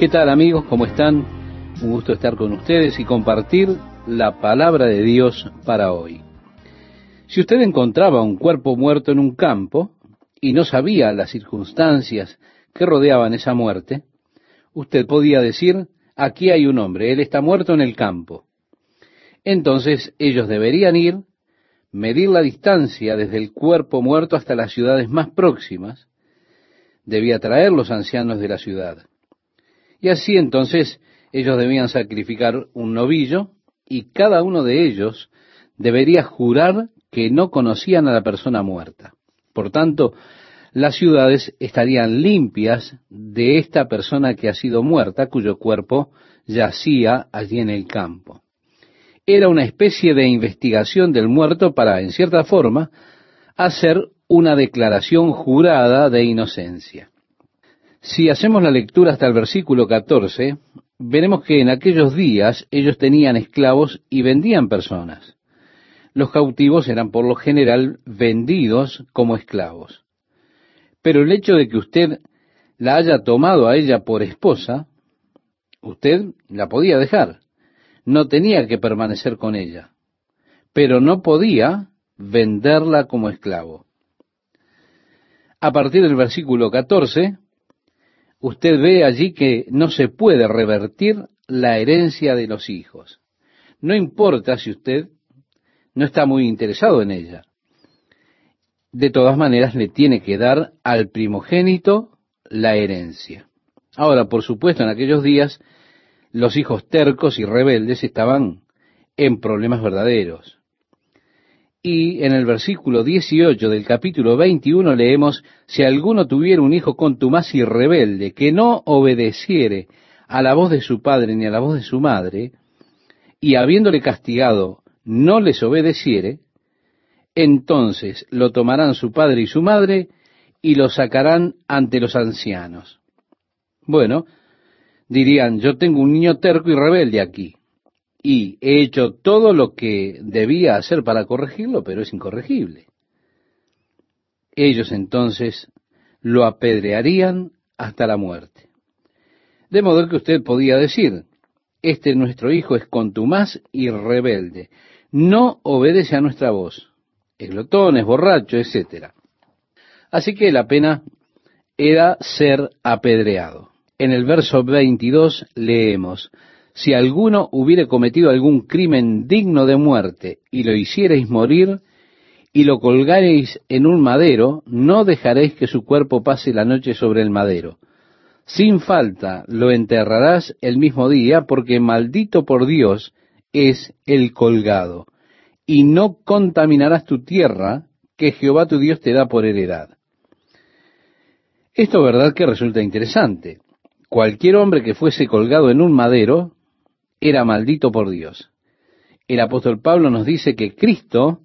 ¿Qué tal amigos? ¿Cómo están? Un gusto estar con ustedes y compartir la palabra de Dios para hoy. Si usted encontraba un cuerpo muerto en un campo y no sabía las circunstancias que rodeaban esa muerte, usted podía decir, aquí hay un hombre, él está muerto en el campo. Entonces ellos deberían ir, medir la distancia desde el cuerpo muerto hasta las ciudades más próximas, debía traer los ancianos de la ciudad. Y así entonces ellos debían sacrificar un novillo y cada uno de ellos debería jurar que no conocían a la persona muerta. Por tanto, las ciudades estarían limpias de esta persona que ha sido muerta, cuyo cuerpo yacía allí en el campo. Era una especie de investigación del muerto para, en cierta forma, hacer una declaración jurada de inocencia. Si hacemos la lectura hasta el versículo 14, veremos que en aquellos días ellos tenían esclavos y vendían personas. Los cautivos eran por lo general vendidos como esclavos. Pero el hecho de que usted la haya tomado a ella por esposa, usted la podía dejar. No tenía que permanecer con ella. Pero no podía venderla como esclavo. A partir del versículo 14, usted ve allí que no se puede revertir la herencia de los hijos. No importa si usted no está muy interesado en ella. De todas maneras, le tiene que dar al primogénito la herencia. Ahora, por supuesto, en aquellos días, los hijos tercos y rebeldes estaban en problemas verdaderos. Y en el versículo 18 del capítulo 21 leemos, si alguno tuviera un hijo contumaz y rebelde, que no obedeciere a la voz de su padre ni a la voz de su madre, y habiéndole castigado no les obedeciere, entonces lo tomarán su padre y su madre y lo sacarán ante los ancianos. Bueno, dirían, yo tengo un niño terco y rebelde aquí y he hecho todo lo que debía hacer para corregirlo, pero es incorregible. Ellos entonces lo apedrearían hasta la muerte. De modo que usted podía decir, este nuestro hijo es contumaz y rebelde, no obedece a nuestra voz, es glotón, es borracho, etc. Así que la pena era ser apedreado. En el verso 22 leemos, si alguno hubiere cometido algún crimen digno de muerte y lo hiciereis morir y lo colgareis en un madero, no dejaréis que su cuerpo pase la noche sobre el madero. Sin falta lo enterrarás el mismo día, porque maldito por Dios es el colgado, y no contaminarás tu tierra que Jehová tu Dios te da por heredad. Esto verdad que resulta interesante. Cualquier hombre que fuese colgado en un madero era maldito por Dios. El apóstol Pablo nos dice que Cristo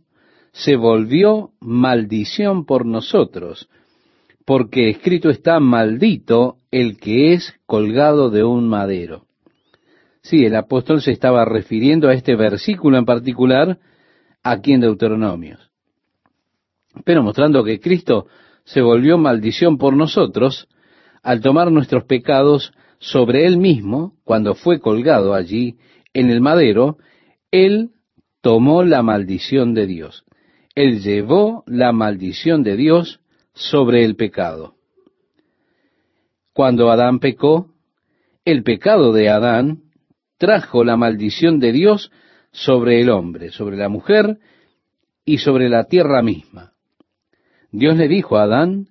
se volvió maldición por nosotros, porque escrito está maldito el que es colgado de un madero. Sí, el apóstol se estaba refiriendo a este versículo en particular aquí en Deuteronomios. Pero mostrando que Cristo se volvió maldición por nosotros al tomar nuestros pecados sobre él mismo, cuando fue colgado allí en el madero, él tomó la maldición de Dios. Él llevó la maldición de Dios sobre el pecado. Cuando Adán pecó, el pecado de Adán trajo la maldición de Dios sobre el hombre, sobre la mujer y sobre la tierra misma. Dios le dijo a Adán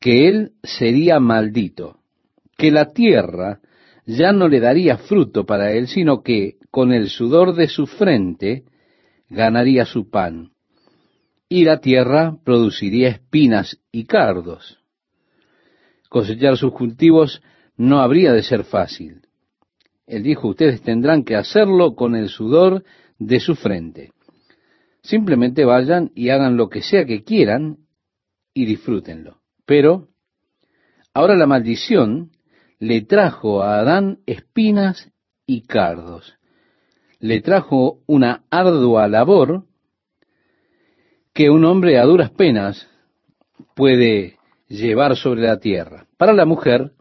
que él sería maldito que la tierra ya no le daría fruto para él, sino que con el sudor de su frente ganaría su pan, y la tierra produciría espinas y cardos. Cosechar sus cultivos no habría de ser fácil. Él dijo, ustedes tendrán que hacerlo con el sudor de su frente. Simplemente vayan y hagan lo que sea que quieran y disfrútenlo. Pero ahora la maldición le trajo a Adán espinas y cardos. Le trajo una ardua labor que un hombre a duras penas puede llevar sobre la tierra. Para la mujer,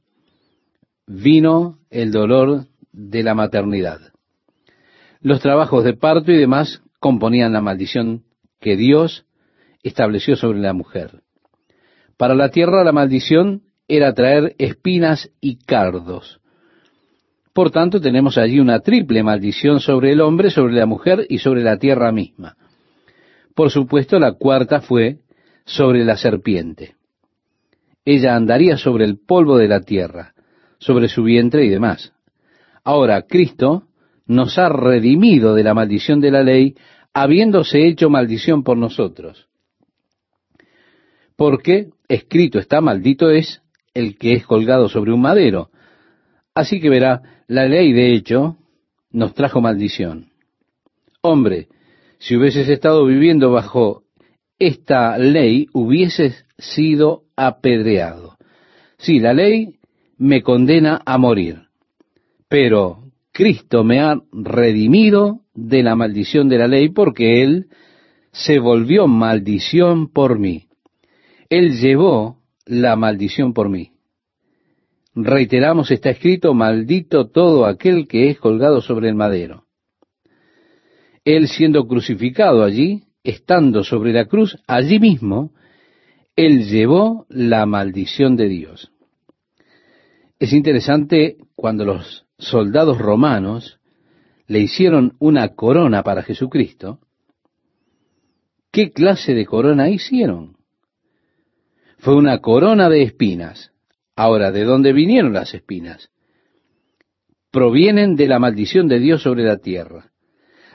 vino el dolor de la maternidad. Los trabajos de parto y demás componían la maldición que Dios estableció sobre la mujer. Para la tierra la maldición era traer espinas y cardos. Por tanto, tenemos allí una triple maldición sobre el hombre, sobre la mujer y sobre la tierra misma. Por supuesto, la cuarta fue sobre la serpiente. Ella andaría sobre el polvo de la tierra, sobre su vientre y demás. Ahora, Cristo nos ha redimido de la maldición de la ley, habiéndose hecho maldición por nosotros. Porque escrito está, maldito es el que es colgado sobre un madero. Así que verá, la ley de hecho nos trajo maldición. Hombre, si hubieses estado viviendo bajo esta ley, hubieses sido apedreado. Sí, la ley me condena a morir, pero Cristo me ha redimido de la maldición de la ley porque Él se volvió maldición por mí. Él llevó la maldición por mí. Reiteramos, está escrito, maldito todo aquel que es colgado sobre el madero. Él siendo crucificado allí, estando sobre la cruz, allí mismo, Él llevó la maldición de Dios. Es interesante cuando los soldados romanos le hicieron una corona para Jesucristo, ¿qué clase de corona hicieron? Fue una corona de espinas. Ahora, ¿de dónde vinieron las espinas? Provienen de la maldición de Dios sobre la tierra.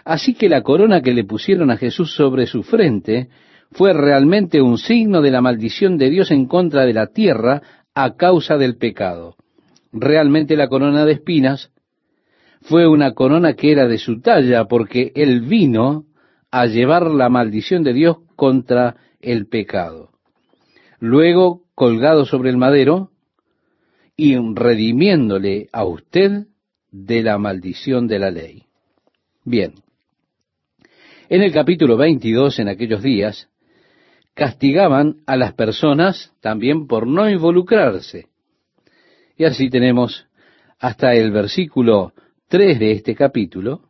Así que la corona que le pusieron a Jesús sobre su frente fue realmente un signo de la maldición de Dios en contra de la tierra a causa del pecado. Realmente la corona de espinas fue una corona que era de su talla porque él vino a llevar la maldición de Dios contra el pecado. Luego, colgado sobre el madero y redimiéndole a usted de la maldición de la ley. Bien, en el capítulo 22, en aquellos días, castigaban a las personas también por no involucrarse. Y así tenemos hasta el versículo 3 de este capítulo,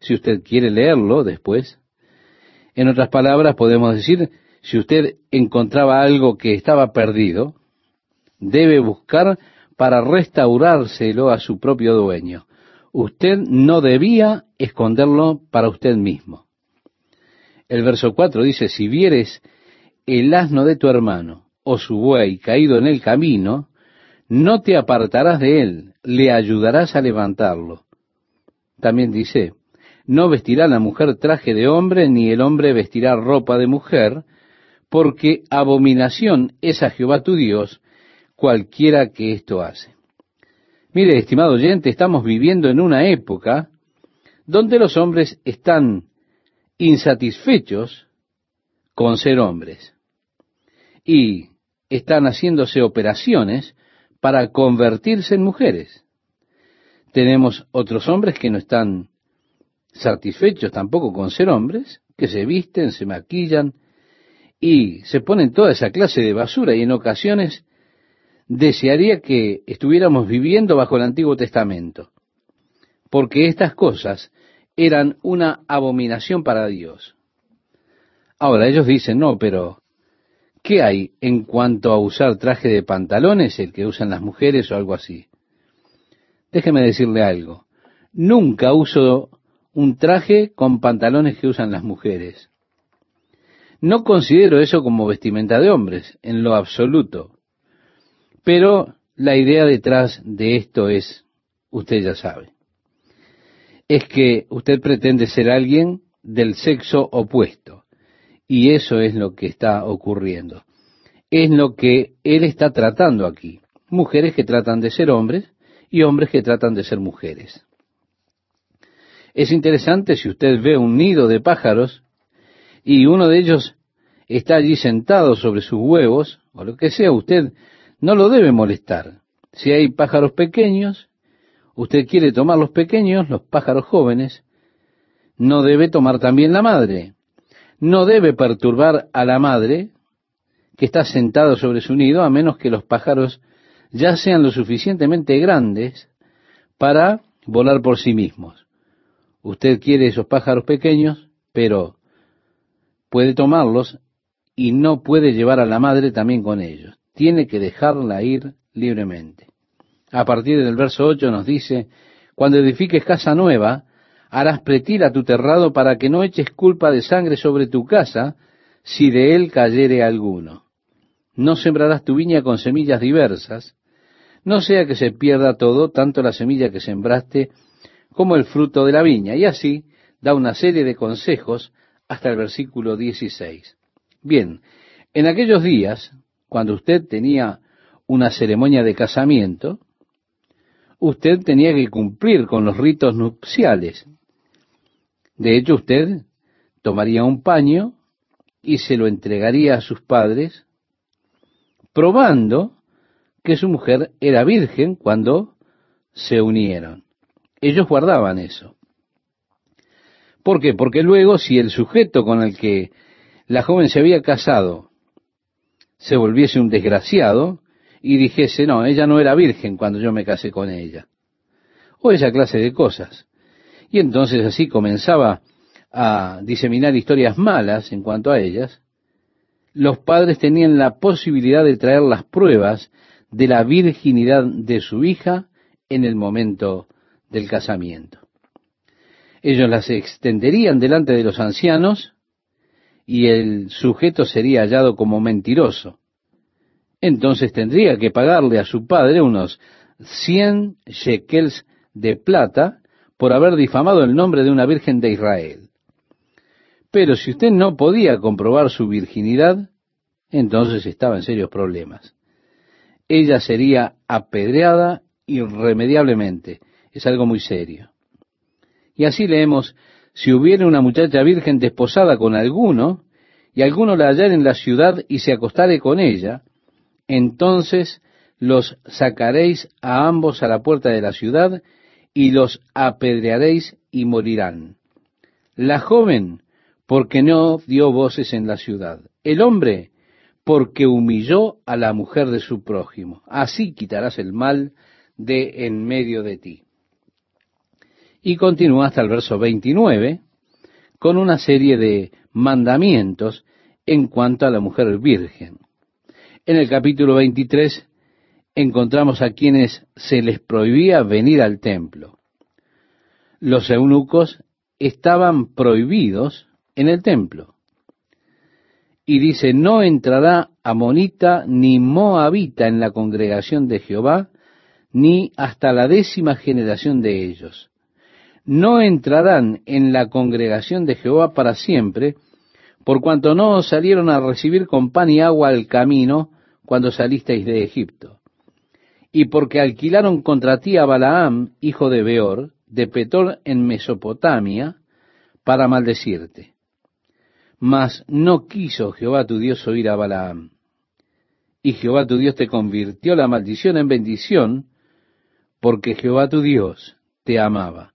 si usted quiere leerlo después. En otras palabras, podemos decir, si usted encontraba algo que estaba perdido, debe buscar para restaurárselo a su propio dueño. Usted no debía esconderlo para usted mismo. El verso 4 dice, si vieres el asno de tu hermano o su buey caído en el camino, no te apartarás de él, le ayudarás a levantarlo. También dice, no vestirá la mujer traje de hombre, ni el hombre vestirá ropa de mujer, porque abominación es a Jehová tu Dios cualquiera que esto hace. Mire, estimado oyente, estamos viviendo en una época donde los hombres están insatisfechos con ser hombres y están haciéndose operaciones para convertirse en mujeres. Tenemos otros hombres que no están satisfechos tampoco con ser hombres, que se visten, se maquillan y se ponen toda esa clase de basura y en ocasiones desearía que estuviéramos viviendo bajo el Antiguo Testamento, porque estas cosas eran una abominación para Dios. Ahora ellos dicen, no, pero ¿qué hay en cuanto a usar traje de pantalones, el que usan las mujeres o algo así? Déjeme decirle algo. Nunca uso un traje con pantalones que usan las mujeres. No considero eso como vestimenta de hombres, en lo absoluto. Pero la idea detrás de esto es, usted ya sabe es que usted pretende ser alguien del sexo opuesto. Y eso es lo que está ocurriendo. Es lo que él está tratando aquí. Mujeres que tratan de ser hombres y hombres que tratan de ser mujeres. Es interesante si usted ve un nido de pájaros y uno de ellos está allí sentado sobre sus huevos, o lo que sea, usted no lo debe molestar. Si hay pájaros pequeños, usted quiere tomar los pequeños, los pájaros jóvenes, no debe tomar también la madre. No debe perturbar a la madre que está sentada sobre su nido a menos que los pájaros ya sean lo suficientemente grandes para volar por sí mismos. Usted quiere esos pájaros pequeños, pero puede tomarlos y no puede llevar a la madre también con ellos. Tiene que dejarla ir libremente. A partir del verso 8 nos dice, cuando edifiques casa nueva, harás pretil a tu terrado para que no eches culpa de sangre sobre tu casa, si de él cayere alguno. No sembrarás tu viña con semillas diversas, no sea que se pierda todo, tanto la semilla que sembraste como el fruto de la viña. Y así da una serie de consejos hasta el versículo 16. Bien, en aquellos días, cuando usted tenía una ceremonia de casamiento, usted tenía que cumplir con los ritos nupciales. De hecho, usted tomaría un paño y se lo entregaría a sus padres, probando que su mujer era virgen cuando se unieron. Ellos guardaban eso. ¿Por qué? Porque luego si el sujeto con el que la joven se había casado se volviese un desgraciado y dijese, no, ella no era virgen cuando yo me casé con ella. O esa clase de cosas. Y entonces así comenzaba a diseminar historias malas en cuanto a ellas. Los padres tenían la posibilidad de traer las pruebas de la virginidad de su hija en el momento del casamiento. Ellos las extenderían delante de los ancianos y el sujeto sería hallado como mentiroso. Entonces tendría que pagarle a su padre unos cien shekels de plata por haber difamado el nombre de una virgen de Israel. Pero si usted no podía comprobar su virginidad, entonces estaba en serios problemas ella sería apedreada irremediablemente. Es algo muy serio. Y así leemos, si hubiera una muchacha virgen desposada con alguno, y alguno la hallar en la ciudad y se acostare con ella, entonces los sacaréis a ambos a la puerta de la ciudad y los apedrearéis y morirán. La joven, porque no dio voces en la ciudad. El hombre, porque humilló a la mujer de su prójimo. Así quitarás el mal de en medio de ti. Y continúa hasta el verso 29 con una serie de mandamientos en cuanto a la mujer virgen. En el capítulo 23 encontramos a quienes se les prohibía venir al templo. Los eunucos estaban prohibidos en el templo y dice, no entrará amonita ni moabita en la congregación de Jehová, ni hasta la décima generación de ellos. No entrarán en la congregación de Jehová para siempre, por cuanto no salieron a recibir con pan y agua al camino cuando salisteis de Egipto. Y porque alquilaron contra ti a Balaam, hijo de Beor, de Petor en Mesopotamia, para maldecirte. Mas no quiso Jehová tu Dios oír a Balaam. Y Jehová tu Dios te convirtió la maldición en bendición, porque Jehová tu Dios te amaba.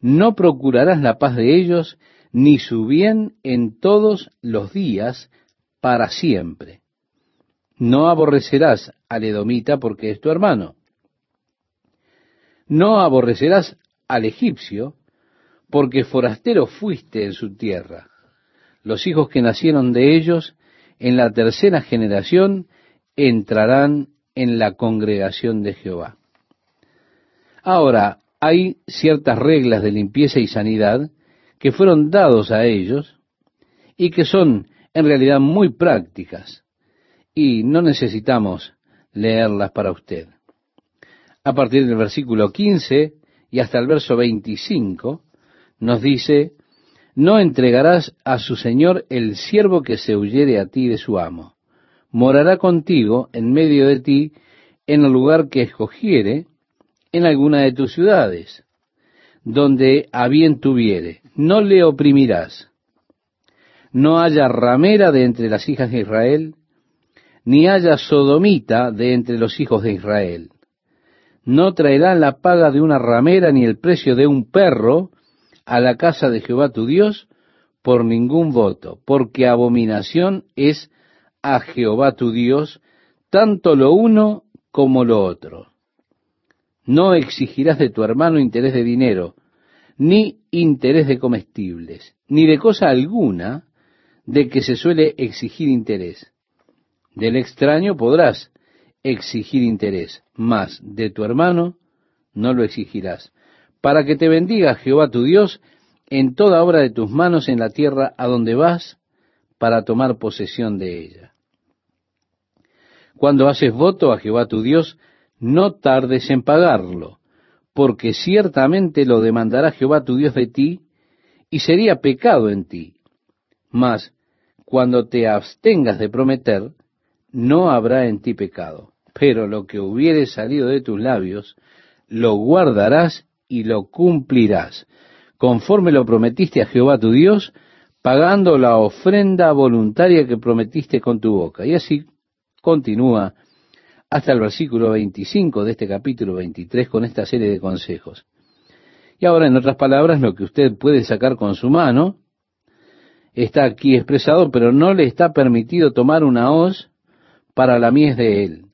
No procurarás la paz de ellos, ni su bien en todos los días para siempre. No aborrecerás al edomita porque es tu hermano. No aborrecerás al egipcio porque forastero fuiste en su tierra los hijos que nacieron de ellos en la tercera generación entrarán en la congregación de Jehová. Ahora, hay ciertas reglas de limpieza y sanidad que fueron dados a ellos y que son en realidad muy prácticas y no necesitamos leerlas para usted. A partir del versículo 15 y hasta el verso 25 nos dice, no entregarás a su señor el siervo que se huyere a ti de su amo. Morará contigo en medio de ti en el lugar que escogiere en alguna de tus ciudades, donde a bien tuviere. No le oprimirás. No haya ramera de entre las hijas de Israel, ni haya sodomita de entre los hijos de Israel. No traerán la paga de una ramera ni el precio de un perro, a la casa de Jehová tu Dios por ningún voto, porque abominación es a Jehová tu Dios tanto lo uno como lo otro. No exigirás de tu hermano interés de dinero, ni interés de comestibles, ni de cosa alguna de que se suele exigir interés. Del extraño podrás exigir interés, mas de tu hermano no lo exigirás, para que te bendiga Jehová tu Dios en toda obra de tus manos en la tierra a donde vas para tomar posesión de ella. Cuando haces voto a Jehová tu Dios, no tardes en pagarlo, porque ciertamente lo demandará Jehová tu Dios de ti, y sería pecado en ti. Mas, cuando te abstengas de prometer, no habrá en ti pecado. Pero lo que hubiere salido de tus labios, lo guardarás y lo cumplirás, conforme lo prometiste a Jehová tu Dios, pagando la ofrenda voluntaria que prometiste con tu boca. Y así continúa hasta el versículo 25 de este capítulo 23 con esta serie de consejos. Y ahora, en otras palabras, lo que usted puede sacar con su mano está aquí expresado, pero no le está permitido tomar una hoz para la mies de él.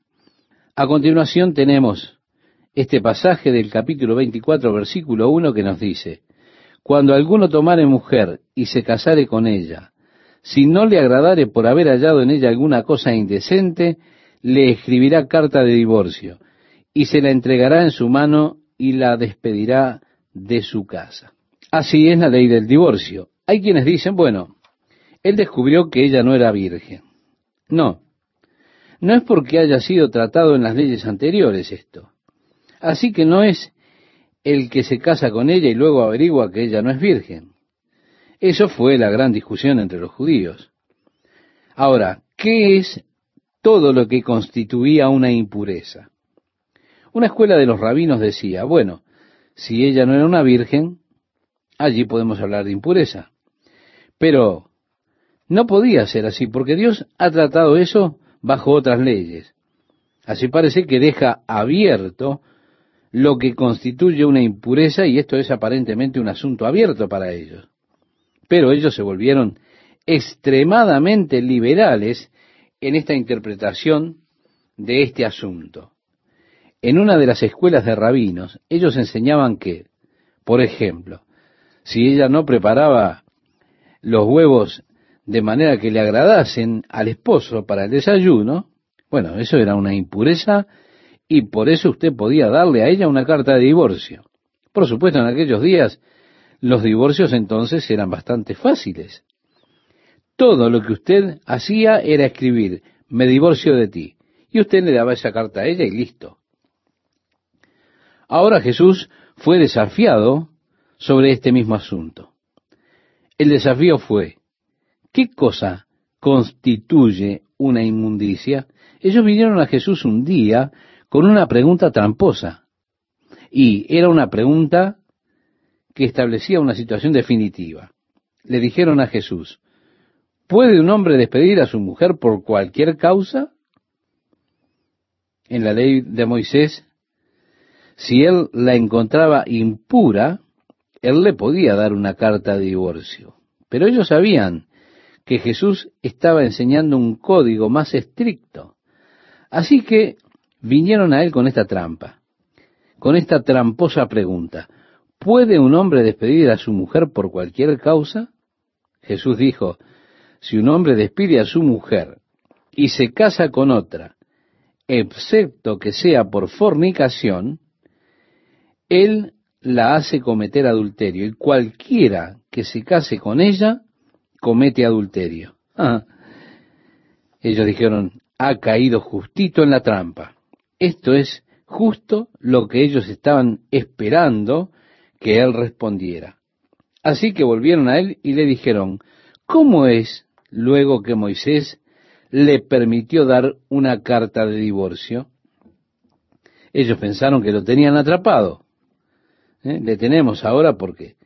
A continuación tenemos este pasaje del capítulo 24, versículo 1 que nos dice, Cuando alguno tomare mujer y se casare con ella, si no le agradare por haber hallado en ella alguna cosa indecente, le escribirá carta de divorcio y se la entregará en su mano y la despedirá de su casa. Así es la ley del divorcio. Hay quienes dicen, bueno, él descubrió que ella no era virgen. No, no es porque haya sido tratado en las leyes anteriores esto. Así que no es el que se casa con ella y luego averigua que ella no es virgen. Eso fue la gran discusión entre los judíos. Ahora, ¿qué es todo lo que constituía una impureza? Una escuela de los rabinos decía, bueno, si ella no era una virgen, allí podemos hablar de impureza. Pero no podía ser así, porque Dios ha tratado eso bajo otras leyes. Así parece que deja abierto lo que constituye una impureza y esto es aparentemente un asunto abierto para ellos. Pero ellos se volvieron extremadamente liberales en esta interpretación de este asunto. En una de las escuelas de rabinos, ellos enseñaban que, por ejemplo, si ella no preparaba los huevos de manera que le agradasen al esposo para el desayuno, bueno, eso era una impureza y por eso usted podía darle a ella una carta de divorcio. Por supuesto, en aquellos días los divorcios entonces eran bastante fáciles. Todo lo que usted hacía era escribir, me divorcio de ti. Y usted le daba esa carta a ella y listo. Ahora Jesús fue desafiado sobre este mismo asunto. El desafío fue, ¿qué cosa constituye una inmundicia? Ellos vinieron a Jesús un día con una pregunta tramposa. Y era una pregunta que establecía una situación definitiva. Le dijeron a Jesús, ¿puede un hombre despedir a su mujer por cualquier causa? En la ley de Moisés, si él la encontraba impura, él le podía dar una carta de divorcio. Pero ellos sabían que Jesús estaba enseñando un código más estricto. Así que vinieron a él con esta trampa, con esta tramposa pregunta. ¿Puede un hombre despedir a su mujer por cualquier causa? Jesús dijo, si un hombre despide a su mujer y se casa con otra, excepto que sea por fornicación, él la hace cometer adulterio y cualquiera que se case con ella comete adulterio. Ah. Ellos dijeron, ha caído justito en la trampa. Esto es justo lo que ellos estaban esperando que él respondiera. Así que volvieron a él y le dijeron, ¿cómo es luego que Moisés le permitió dar una carta de divorcio? Ellos pensaron que lo tenían atrapado. ¿Eh? Le tenemos ahora porque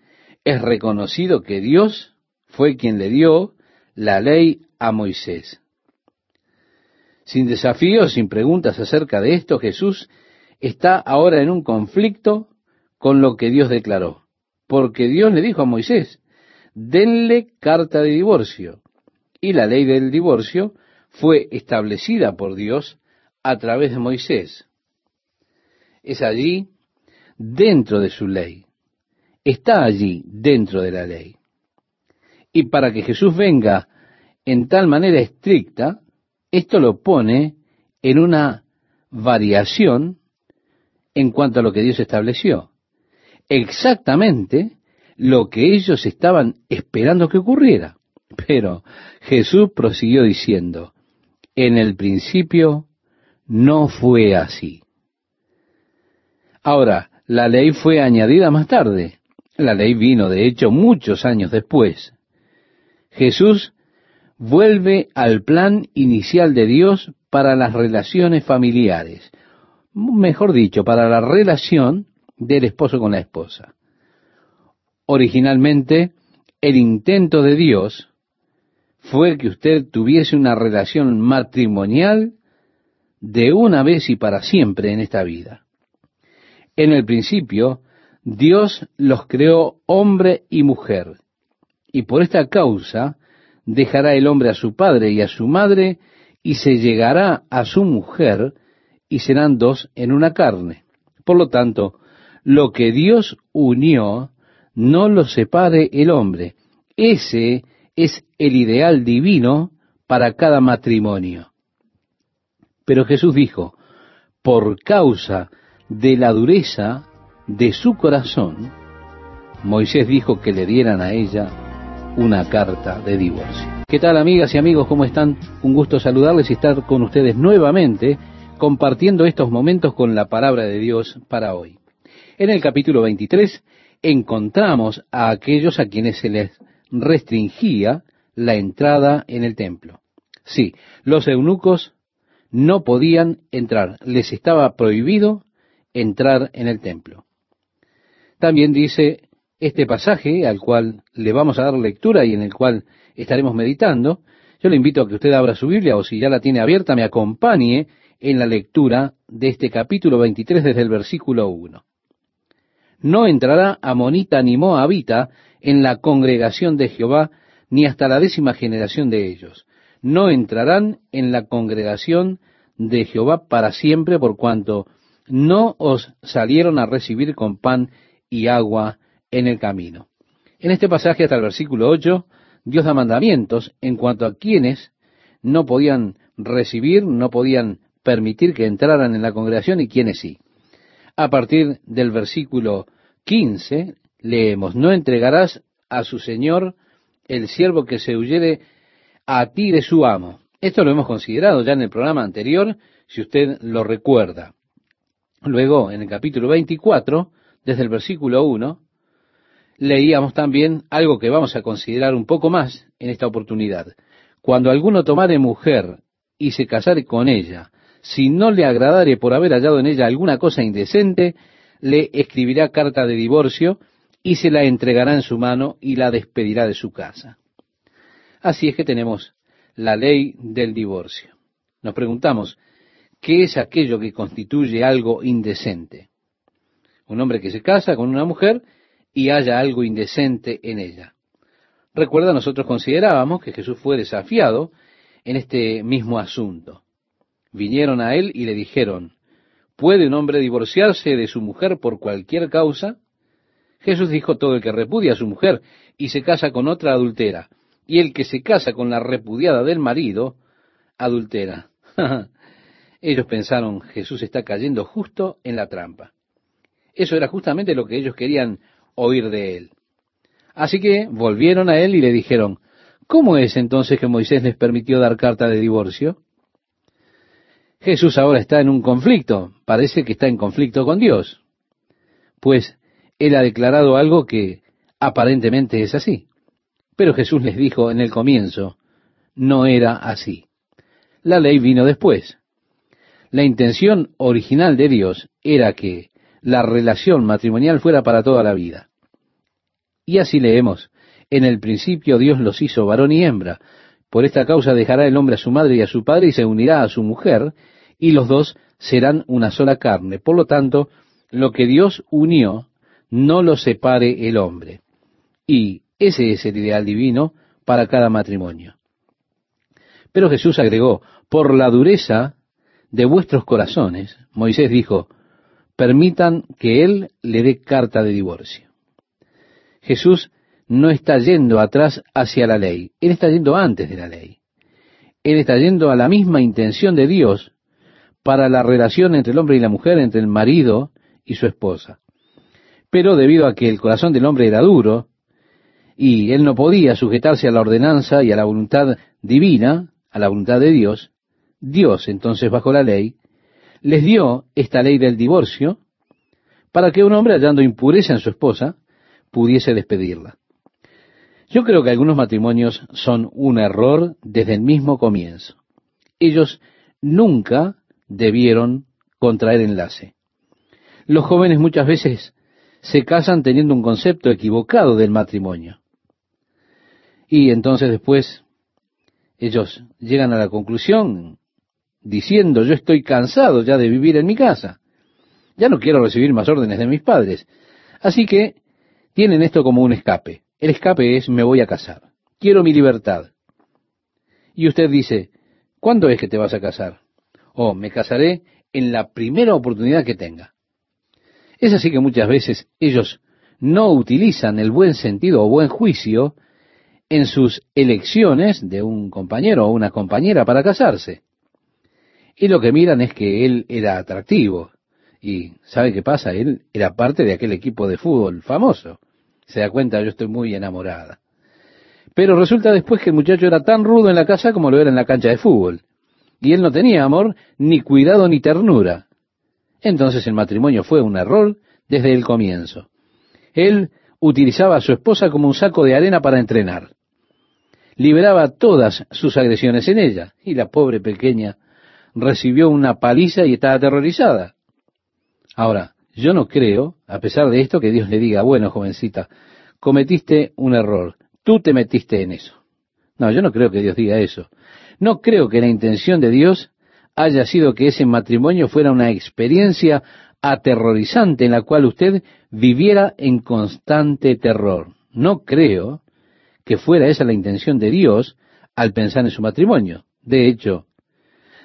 es reconocido que Dios fue quien le dio la ley a Moisés. Sin desafíos, sin preguntas acerca de esto, Jesús está ahora en un conflicto con lo que Dios declaró. Porque Dios le dijo a Moisés, denle carta de divorcio. Y la ley del divorcio fue establecida por Dios a través de Moisés. es allí dentro de su ley. Está allí dentro de la ley. Y para que Jesús venga en tal manera estricta, esto lo pone en una variación en cuanto a lo que Dios estableció. Exactamente lo que ellos estaban esperando que ocurriera. Pero Jesús prosiguió diciendo, en el principio no fue así. Ahora, la ley fue añadida más tarde. La ley vino, de hecho, muchos años después. Jesús vuelve al plan inicial de Dios para las relaciones familiares. Mejor dicho, para la relación del esposo con la esposa. Originalmente, el intento de Dios fue que usted tuviese una relación matrimonial de una vez y para siempre en esta vida. En el principio, Dios los creó hombre y mujer, y por esta causa dejará el hombre a su padre y a su madre, y se llegará a su mujer, y serán dos en una carne. Por lo tanto, lo que Dios unió, no lo separe el hombre. Ese es el ideal divino para cada matrimonio. Pero Jesús dijo, por causa de la dureza de su corazón, Moisés dijo que le dieran a ella una carta de divorcio. ¿Qué tal amigas y amigos? ¿Cómo están? Un gusto saludarles y estar con ustedes nuevamente compartiendo estos momentos con la palabra de Dios para hoy. En el capítulo 23 encontramos a aquellos a quienes se les restringía la entrada en el templo. Sí, los eunucos no podían entrar, les estaba prohibido entrar en el templo. También dice este pasaje al cual le vamos a dar lectura y en el cual estaremos meditando, yo le invito a que usted abra su Biblia o si ya la tiene abierta me acompañe en la lectura de este capítulo 23 desde el versículo 1 no entrará amonita ni moabita en la congregación de Jehová, ni hasta la décima generación de ellos. No entrarán en la congregación de Jehová para siempre, por cuanto no os salieron a recibir con pan y agua en el camino. En este pasaje hasta el versículo 8, Dios da mandamientos en cuanto a quienes no podían recibir, no podían permitir que entraran en la congregación y quienes sí a partir del versículo 15, leemos, no entregarás a su señor el siervo que se huyere a ti de su amo. Esto lo hemos considerado ya en el programa anterior, si usted lo recuerda. Luego, en el capítulo 24, desde el versículo 1, leíamos también algo que vamos a considerar un poco más en esta oportunidad. Cuando alguno tomare mujer y se casare con ella, si no le agradare por haber hallado en ella alguna cosa indecente, le escribirá carta de divorcio y se la entregará en su mano y la despedirá de su casa. Así es que tenemos la ley del divorcio. Nos preguntamos, ¿qué es aquello que constituye algo indecente? Un hombre que se casa con una mujer y haya algo indecente en ella. Recuerda, nosotros considerábamos que Jesús fue desafiado en este mismo asunto vinieron a él y le dijeron, ¿puede un hombre divorciarse de su mujer por cualquier causa? Jesús dijo, todo el que repudia a su mujer y se casa con otra adultera, y el que se casa con la repudiada del marido, adultera. ellos pensaron, Jesús está cayendo justo en la trampa. Eso era justamente lo que ellos querían oír de él. Así que volvieron a él y le dijeron, ¿cómo es entonces que Moisés les permitió dar carta de divorcio? Jesús ahora está en un conflicto, parece que está en conflicto con Dios, pues él ha declarado algo que aparentemente es así. Pero Jesús les dijo en el comienzo, no era así. La ley vino después. La intención original de Dios era que la relación matrimonial fuera para toda la vida. Y así leemos, en el principio Dios los hizo varón y hembra, por esta causa dejará el hombre a su madre y a su padre y se unirá a su mujer, y los dos serán una sola carne. Por lo tanto, lo que Dios unió, no lo separe el hombre. Y ese es el ideal divino para cada matrimonio. Pero Jesús agregó, por la dureza de vuestros corazones, Moisés dijo, permitan que Él le dé carta de divorcio. Jesús no está yendo atrás hacia la ley, Él está yendo antes de la ley. Él está yendo a la misma intención de Dios para la relación entre el hombre y la mujer, entre el marido y su esposa. Pero debido a que el corazón del hombre era duro, y él no podía sujetarse a la ordenanza y a la voluntad divina, a la voluntad de Dios, Dios entonces bajo la ley, les dio esta ley del divorcio para que un hombre hallando impureza en su esposa pudiese despedirla. Yo creo que algunos matrimonios son un error desde el mismo comienzo. Ellos nunca debieron contraer enlace. Los jóvenes muchas veces se casan teniendo un concepto equivocado del matrimonio. Y entonces después ellos llegan a la conclusión diciendo yo estoy cansado ya de vivir en mi casa. Ya no quiero recibir más órdenes de mis padres. Así que tienen esto como un escape. El escape es me voy a casar. Quiero mi libertad. Y usted dice, ¿cuándo es que te vas a casar? Oh, me casaré en la primera oportunidad que tenga. Es así que muchas veces ellos no utilizan el buen sentido o buen juicio en sus elecciones de un compañero o una compañera para casarse. Y lo que miran es que él era atractivo. Y ¿sabe qué pasa? Él era parte de aquel equipo de fútbol famoso. Se da cuenta, yo estoy muy enamorada. Pero resulta después que el muchacho era tan rudo en la casa como lo era en la cancha de fútbol. Y él no tenía amor, ni cuidado, ni ternura. Entonces el matrimonio fue un error desde el comienzo. Él utilizaba a su esposa como un saco de arena para entrenar. Liberaba todas sus agresiones en ella, y la pobre pequeña recibió una paliza y estaba aterrorizada. Ahora, yo no creo, a pesar de esto, que Dios le diga, bueno, jovencita, cometiste un error, tú te metiste en eso. No, yo no creo que Dios diga eso. No creo que la intención de Dios haya sido que ese matrimonio fuera una experiencia aterrorizante en la cual usted viviera en constante terror. No creo que fuera esa la intención de Dios al pensar en su matrimonio. De hecho,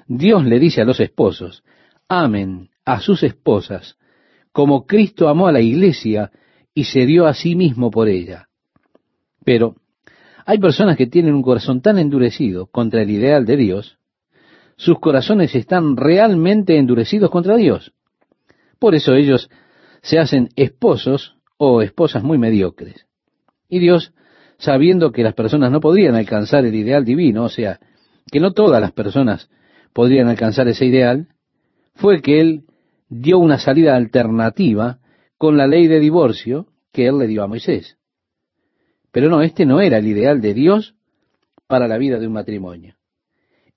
Dios le dice a los esposos, amen a sus esposas como Cristo amó a la iglesia y se dio a sí mismo por ella. Pero hay personas que tienen un corazón tan endurecido contra el ideal de Dios sus corazones están realmente endurecidos contra Dios. Por eso ellos se hacen esposos o esposas muy mediocres. Y Dios, sabiendo que las personas no podrían alcanzar el ideal divino, o sea, que no todas las personas podrían alcanzar ese ideal, fue que Él dio una salida alternativa con la ley de divorcio que Él le dio a Moisés. Pero no, este no era el ideal de Dios para la vida de un matrimonio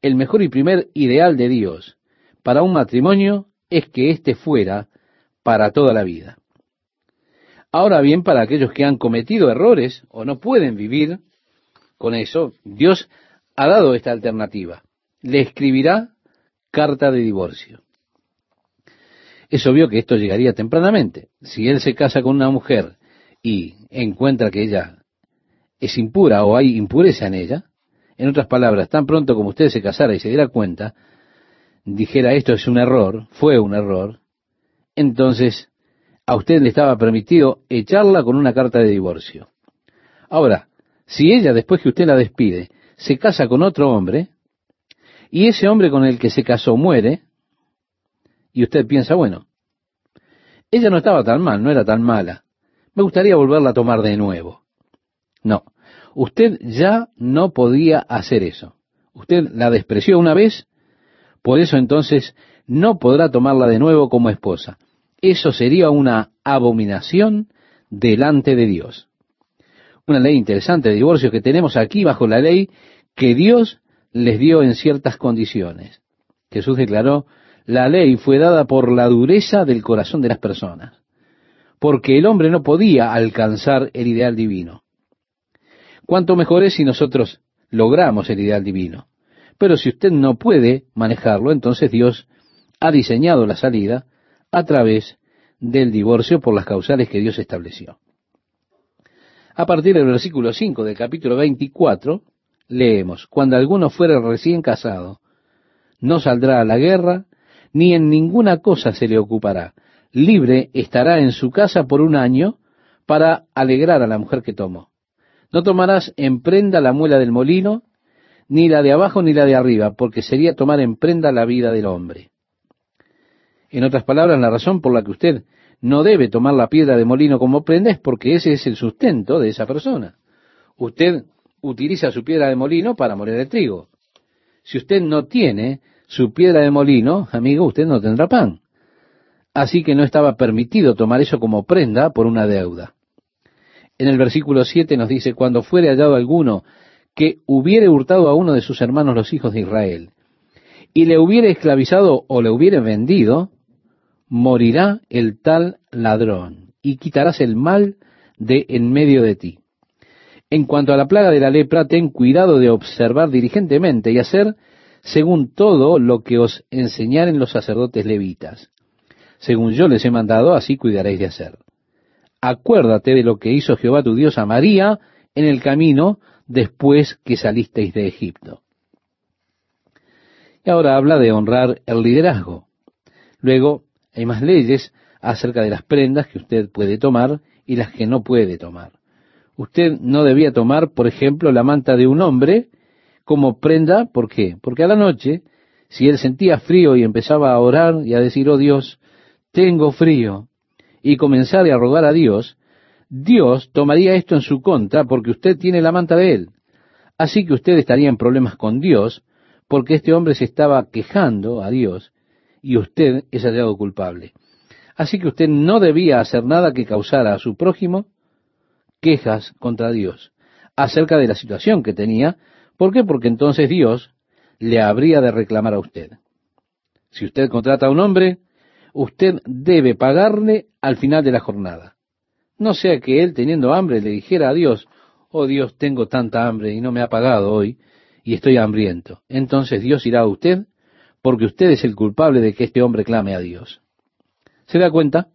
el mejor y primer ideal de Dios para un matrimonio es que éste fuera para toda la vida. Ahora bien, para aquellos que han cometido errores o no pueden vivir con eso, Dios ha dado esta alternativa. Le escribirá carta de divorcio. Es obvio que esto llegaría tempranamente. Si él se casa con una mujer y encuentra que ella es impura o hay impureza en ella, en otras palabras, tan pronto como usted se casara y se diera cuenta, dijera esto es un error, fue un error, entonces a usted le estaba permitido echarla con una carta de divorcio. Ahora, si ella, después que usted la despide, se casa con otro hombre, y ese hombre con el que se casó muere, y usted piensa, bueno, ella no estaba tan mal, no era tan mala, me gustaría volverla a tomar de nuevo. No, Usted ya no podía hacer eso. Usted la despreció una vez, por eso entonces no podrá tomarla de nuevo como esposa. Eso sería una abominación delante de Dios. Una ley interesante de divorcio que tenemos aquí bajo la ley que Dios les dio en ciertas condiciones. Jesús declaró, la ley fue dada por la dureza del corazón de las personas, porque el hombre no podía alcanzar el ideal divino. Cuánto mejor es si nosotros logramos el ideal divino. Pero si usted no puede manejarlo, entonces Dios ha diseñado la salida a través del divorcio por las causales que Dios estableció. A partir del versículo 5 del capítulo 24, leemos, Cuando alguno fuere recién casado, no saldrá a la guerra, ni en ninguna cosa se le ocupará. libre estará en su casa por un año para alegrar a la mujer que tomó. No tomarás en prenda la muela del molino, ni la de abajo ni la de arriba, porque sería tomar en prenda la vida del hombre. En otras palabras, la razón por la que usted no debe tomar la piedra de molino como prenda es porque ese es el sustento de esa persona. Usted utiliza su piedra de molino para moler el trigo. Si usted no tiene su piedra de molino, amigo, usted no tendrá pan. Así que no estaba permitido tomar eso como prenda por una deuda. En el versículo 7 nos dice, cuando fuere hallado alguno que hubiere hurtado a uno de sus hermanos los hijos de Israel, y le hubiere esclavizado o le hubiere vendido, morirá el tal ladrón, y quitarás el mal de en medio de ti. En cuanto a la plaga de la lepra, ten cuidado de observar diligentemente y hacer según todo lo que os enseñaren los sacerdotes levitas. Según yo les he mandado, así cuidaréis de hacer. Acuérdate de lo que hizo Jehová tu Dios a María en el camino después que salisteis de Egipto. Y ahora habla de honrar el liderazgo. Luego hay más leyes acerca de las prendas que usted puede tomar y las que no puede tomar. Usted no debía tomar, por ejemplo, la manta de un hombre como prenda, ¿por qué? Porque a la noche, si él sentía frío y empezaba a orar y a decir, oh Dios, tengo frío, y comenzar a rogar a Dios, Dios tomaría esto en su contra porque usted tiene la manta de él. Así que usted estaría en problemas con Dios porque este hombre se estaba quejando a Dios y usted es hallado culpable. Así que usted no debía hacer nada que causara a su prójimo quejas contra Dios acerca de la situación que tenía. ¿Por qué? Porque entonces Dios le habría de reclamar a usted. Si usted contrata a un hombre, usted debe pagarle al final de la jornada. No sea que él, teniendo hambre, le dijera a Dios, oh Dios, tengo tanta hambre y no me ha pagado hoy y estoy hambriento. Entonces Dios irá a usted porque usted es el culpable de que este hombre clame a Dios. ¿Se da cuenta?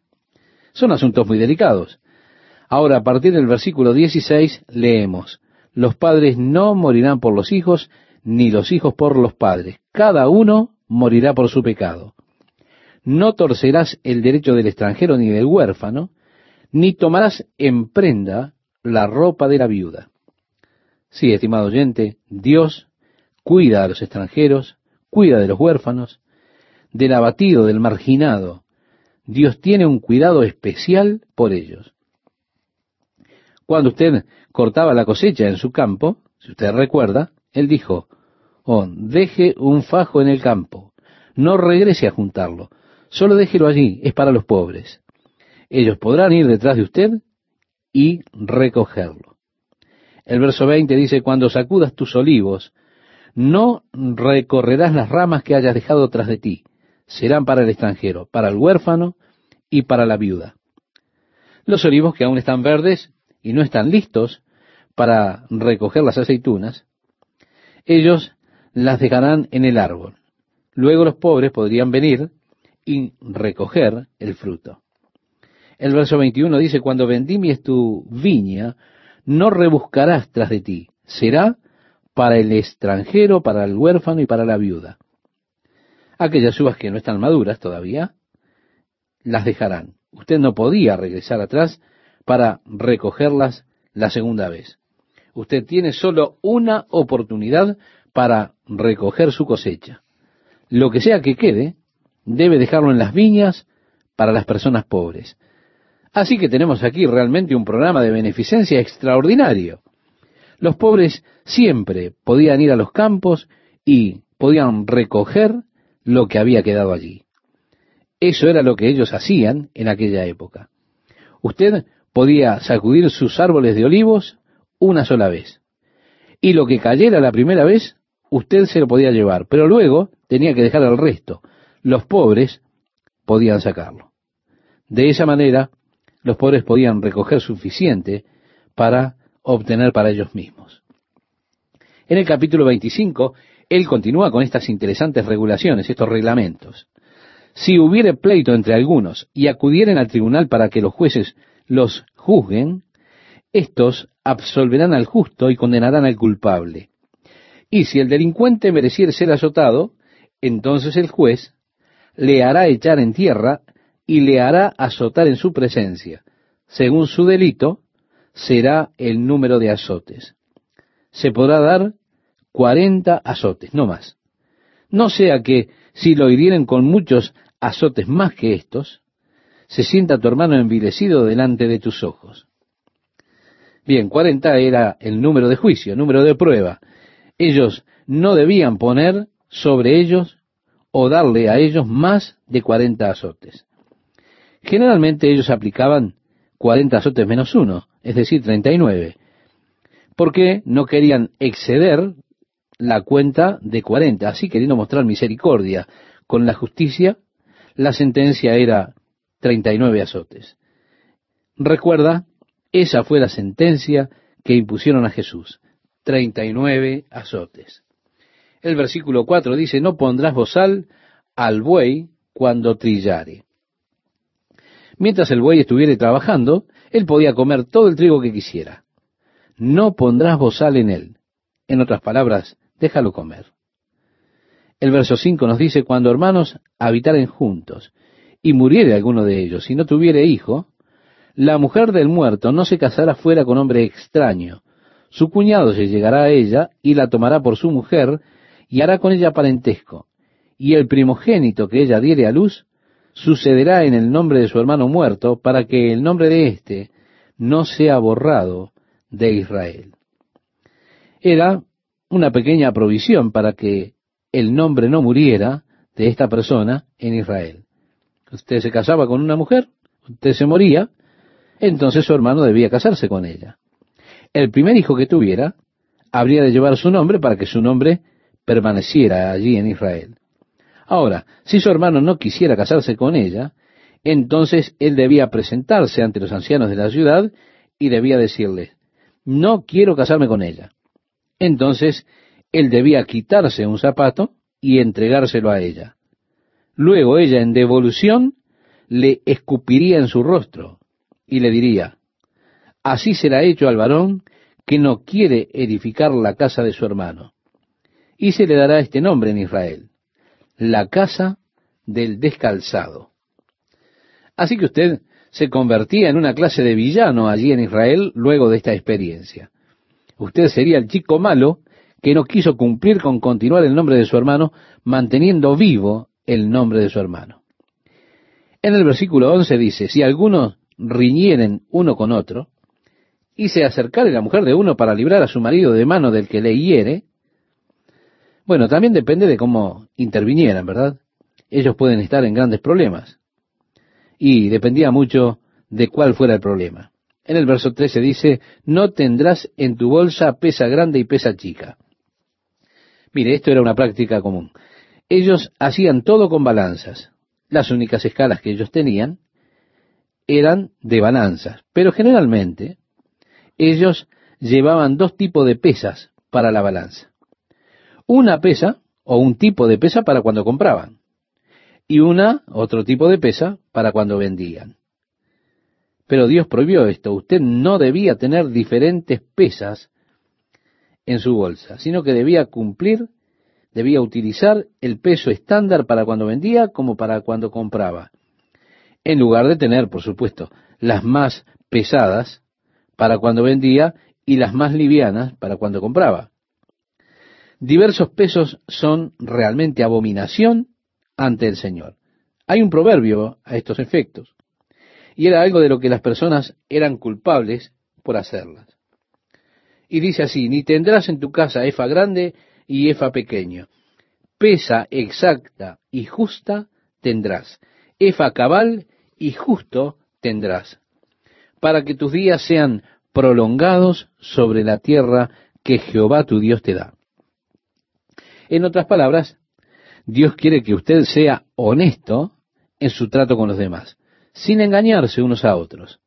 Son asuntos muy delicados. Ahora, a partir del versículo 16, leemos, los padres no morirán por los hijos, ni los hijos por los padres. Cada uno morirá por su pecado. No torcerás el derecho del extranjero ni del huérfano, ni tomarás en prenda la ropa de la viuda. Sí, estimado oyente, Dios cuida a los extranjeros, cuida de los huérfanos, del abatido, del marginado. Dios tiene un cuidado especial por ellos. Cuando usted cortaba la cosecha en su campo, si usted recuerda, él dijo, oh, deje un fajo en el campo, no regrese a juntarlo, solo déjelo allí, es para los pobres. Ellos podrán ir detrás de usted y recogerlo. El verso 20 dice, cuando sacudas tus olivos, no recorrerás las ramas que hayas dejado tras de ti, serán para el extranjero, para el huérfano y para la viuda. Los olivos que aún están verdes y no están listos para recoger las aceitunas, ellos las dejarán en el árbol. Luego los pobres podrían venir y recoger el fruto. El verso 21 dice, cuando vendimies tu viña, no rebuscarás tras de ti, será para el extranjero, para el huérfano y para la viuda. Aquellas uvas que no están maduras todavía, las dejarán. Usted no podía regresar atrás para recogerlas la segunda vez. Usted tiene solo una oportunidad para recoger su cosecha. Lo que sea que quede, debe dejarlo en las viñas para las personas pobres. Así que tenemos aquí realmente un programa de beneficencia extraordinario. Los pobres siempre podían ir a los campos y podían recoger lo que había quedado allí. Eso era lo que ellos hacían en aquella época. Usted podía sacudir sus árboles de olivos una sola vez. Y lo que cayera la primera vez, usted se lo podía llevar, pero luego tenía que dejar el resto. Los pobres podían sacarlo. De esa manera, los pobres podían recoger suficiente para obtener para ellos mismos. En el capítulo 25, él continúa con estas interesantes regulaciones, estos reglamentos. Si hubiere pleito entre algunos y acudieren al tribunal para que los jueces los juzguen, estos absolverán al justo y condenarán al culpable. Y si el delincuente mereciere ser azotado, entonces el juez le hará echar en tierra y le hará azotar en su presencia. Según su delito, será el número de azotes. Se podrá dar cuarenta azotes, no más. No sea que si lo hirieren con muchos azotes más que estos, se sienta tu hermano envilecido delante de tus ojos. Bien, cuarenta era el número de juicio, número de prueba. Ellos no debían poner sobre ellos o darle a ellos más de cuarenta azotes. Generalmente ellos aplicaban cuarenta azotes menos uno, es decir, treinta y nueve, porque no querían exceder la cuenta de cuarenta, así queriendo mostrar misericordia con la justicia, la sentencia era treinta y nueve azotes. Recuerda, esa fue la sentencia que impusieron a Jesús, treinta y nueve azotes. El versículo 4 dice, no pondrás bozal al buey cuando trillare. Mientras el buey estuviere trabajando, él podía comer todo el trigo que quisiera. No pondrás bozal en él. En otras palabras, déjalo comer. El verso 5 nos dice, cuando hermanos habitaren juntos y muriere alguno de ellos y no tuviere hijo, la mujer del muerto no se casará fuera con hombre extraño. Su cuñado se llegará a ella y la tomará por su mujer y hará con ella parentesco. Y el primogénito que ella diere a luz sucederá en el nombre de su hermano muerto para que el nombre de éste no sea borrado de Israel. Era una pequeña provisión para que el nombre no muriera de esta persona en Israel. Usted se casaba con una mujer, usted se moría, entonces su hermano debía casarse con ella. El primer hijo que tuviera habría de llevar su nombre para que su nombre permaneciera allí en Israel. Ahora, si su hermano no quisiera casarse con ella, entonces él debía presentarse ante los ancianos de la ciudad y debía decirles, no quiero casarme con ella. Entonces él debía quitarse un zapato y entregárselo a ella. Luego ella en devolución le escupiría en su rostro y le diría, así será hecho al varón que no quiere edificar la casa de su hermano y se le dará este nombre en Israel, la casa del descalzado. Así que usted se convertía en una clase de villano allí en Israel luego de esta experiencia. Usted sería el chico malo que no quiso cumplir con continuar el nombre de su hermano, manteniendo vivo el nombre de su hermano. En el versículo 11 dice, si algunos riñieren uno con otro, y se acercare la mujer de uno para librar a su marido de mano del que le hiere, bueno, también depende de cómo intervinieran, ¿verdad? Ellos pueden estar en grandes problemas. Y dependía mucho de cuál fuera el problema. En el verso 13 dice, no tendrás en tu bolsa pesa grande y pesa chica. Mire, esto era una práctica común. Ellos hacían todo con balanzas. Las únicas escalas que ellos tenían eran de balanzas, pero generalmente ellos llevaban dos tipos de pesas para la balanza una pesa o un tipo de pesa para cuando compraban y una, otro tipo de pesa para cuando vendían. Pero Dios prohibió esto. Usted no debía tener diferentes pesas en su bolsa, sino que debía cumplir, debía utilizar el peso estándar para cuando vendía como para cuando compraba. En lugar de tener, por supuesto, las más pesadas para cuando vendía y las más livianas para cuando compraba. Diversos pesos son realmente abominación ante el Señor. Hay un proverbio a estos efectos. Y era algo de lo que las personas eran culpables por hacerlas. Y dice así, ni tendrás en tu casa efa grande y efa pequeño. Pesa exacta y justa tendrás. Efa cabal y justo tendrás. Para que tus días sean prolongados sobre la tierra que Jehová tu Dios te da. En otras palabras, Dios quiere que usted sea honesto en su trato con los demás, sin engañarse unos a otros.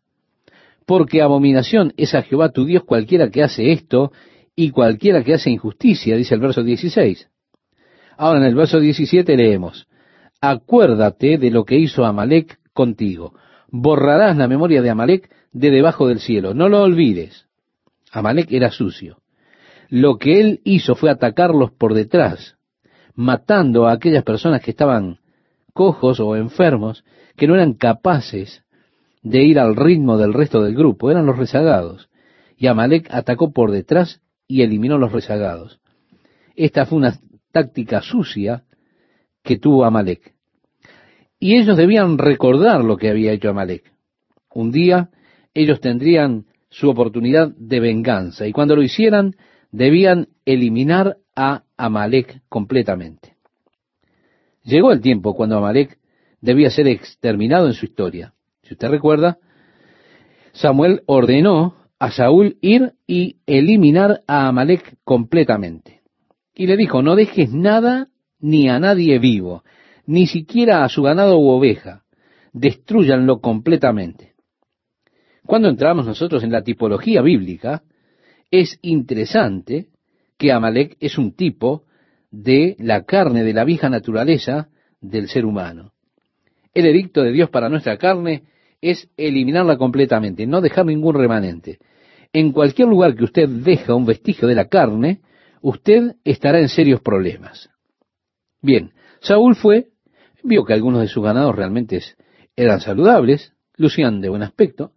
Porque abominación es a Jehová tu Dios cualquiera que hace esto y cualquiera que hace injusticia, dice el verso 16. Ahora en el verso 17 leemos, acuérdate de lo que hizo Amalek contigo. Borrarás la memoria de Amalek de debajo del cielo. No lo olvides. Amalek era sucio. Lo que él hizo fue atacarlos por detrás, matando a aquellas personas que estaban cojos o enfermos, que no eran capaces de ir al ritmo del resto del grupo, eran los rezagados. Y Amalek atacó por detrás y eliminó los rezagados. Esta fue una táctica sucia que tuvo Amalek. Y ellos debían recordar lo que había hecho Amalek. Un día ellos tendrían su oportunidad de venganza y cuando lo hicieran debían eliminar a Amalek completamente. Llegó el tiempo cuando Amalek debía ser exterminado en su historia. Si usted recuerda, Samuel ordenó a Saúl ir y eliminar a Amalek completamente. Y le dijo, no dejes nada ni a nadie vivo, ni siquiera a su ganado u oveja, destruyanlo completamente. Cuando entramos nosotros en la tipología bíblica, es interesante que Amalek es un tipo de la carne de la vieja naturaleza del ser humano. El edicto de Dios para nuestra carne es eliminarla completamente, no dejar ningún remanente. En cualquier lugar que usted deja un vestigio de la carne, usted estará en serios problemas. Bien, Saúl fue, vio que algunos de sus ganados realmente eran saludables, lucían de buen aspecto,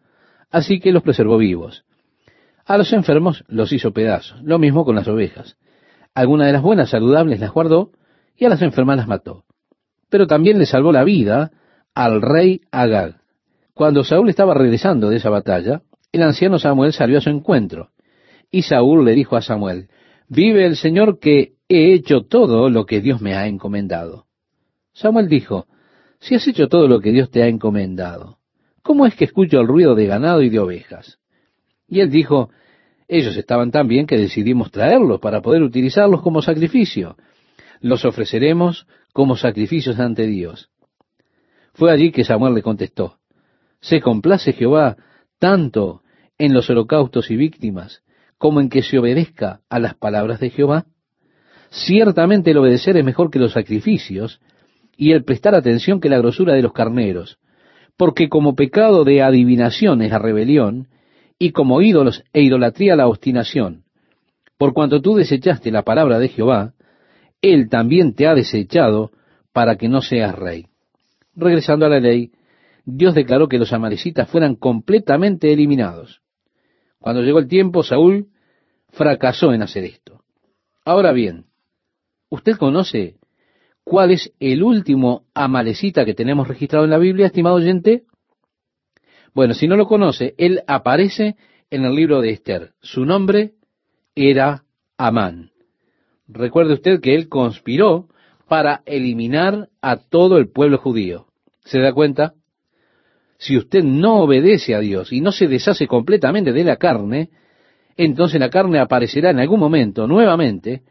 así que los preservó vivos. A los enfermos los hizo pedazos, lo mismo con las ovejas. Algunas de las buenas saludables las guardó y a las enfermas las mató. Pero también le salvó la vida al rey Agag. Cuando Saúl estaba regresando de esa batalla, el anciano Samuel salió a su encuentro. Y Saúl le dijo a Samuel, Vive el Señor que he hecho todo lo que Dios me ha encomendado. Samuel dijo, Si has hecho todo lo que Dios te ha encomendado, ¿cómo es que escucho el ruido de ganado y de ovejas? Y él dijo, ellos estaban tan bien que decidimos traerlos para poder utilizarlos como sacrificio. Los ofreceremos como sacrificios ante Dios. Fue allí que Samuel le contestó, ¿se complace Jehová tanto en los holocaustos y víctimas como en que se obedezca a las palabras de Jehová? Ciertamente el obedecer es mejor que los sacrificios y el prestar atención que la grosura de los carneros porque como pecado de adivinación es la rebelión, y como ídolos e idolatría la obstinación. Por cuanto tú desechaste la palabra de Jehová, Él también te ha desechado para que no seas rey. Regresando a la ley, Dios declaró que los amalecitas fueran completamente eliminados. Cuando llegó el tiempo, Saúl fracasó en hacer esto. Ahora bien, ¿usted conoce ¿Cuál es el último amalecita que tenemos registrado en la Biblia, estimado oyente? Bueno, si no lo conoce, él aparece en el libro de Esther. Su nombre era Amán. Recuerde usted que él conspiró para eliminar a todo el pueblo judío. ¿Se da cuenta? Si usted no obedece a Dios y no se deshace completamente de la carne, entonces la carne aparecerá en algún momento nuevamente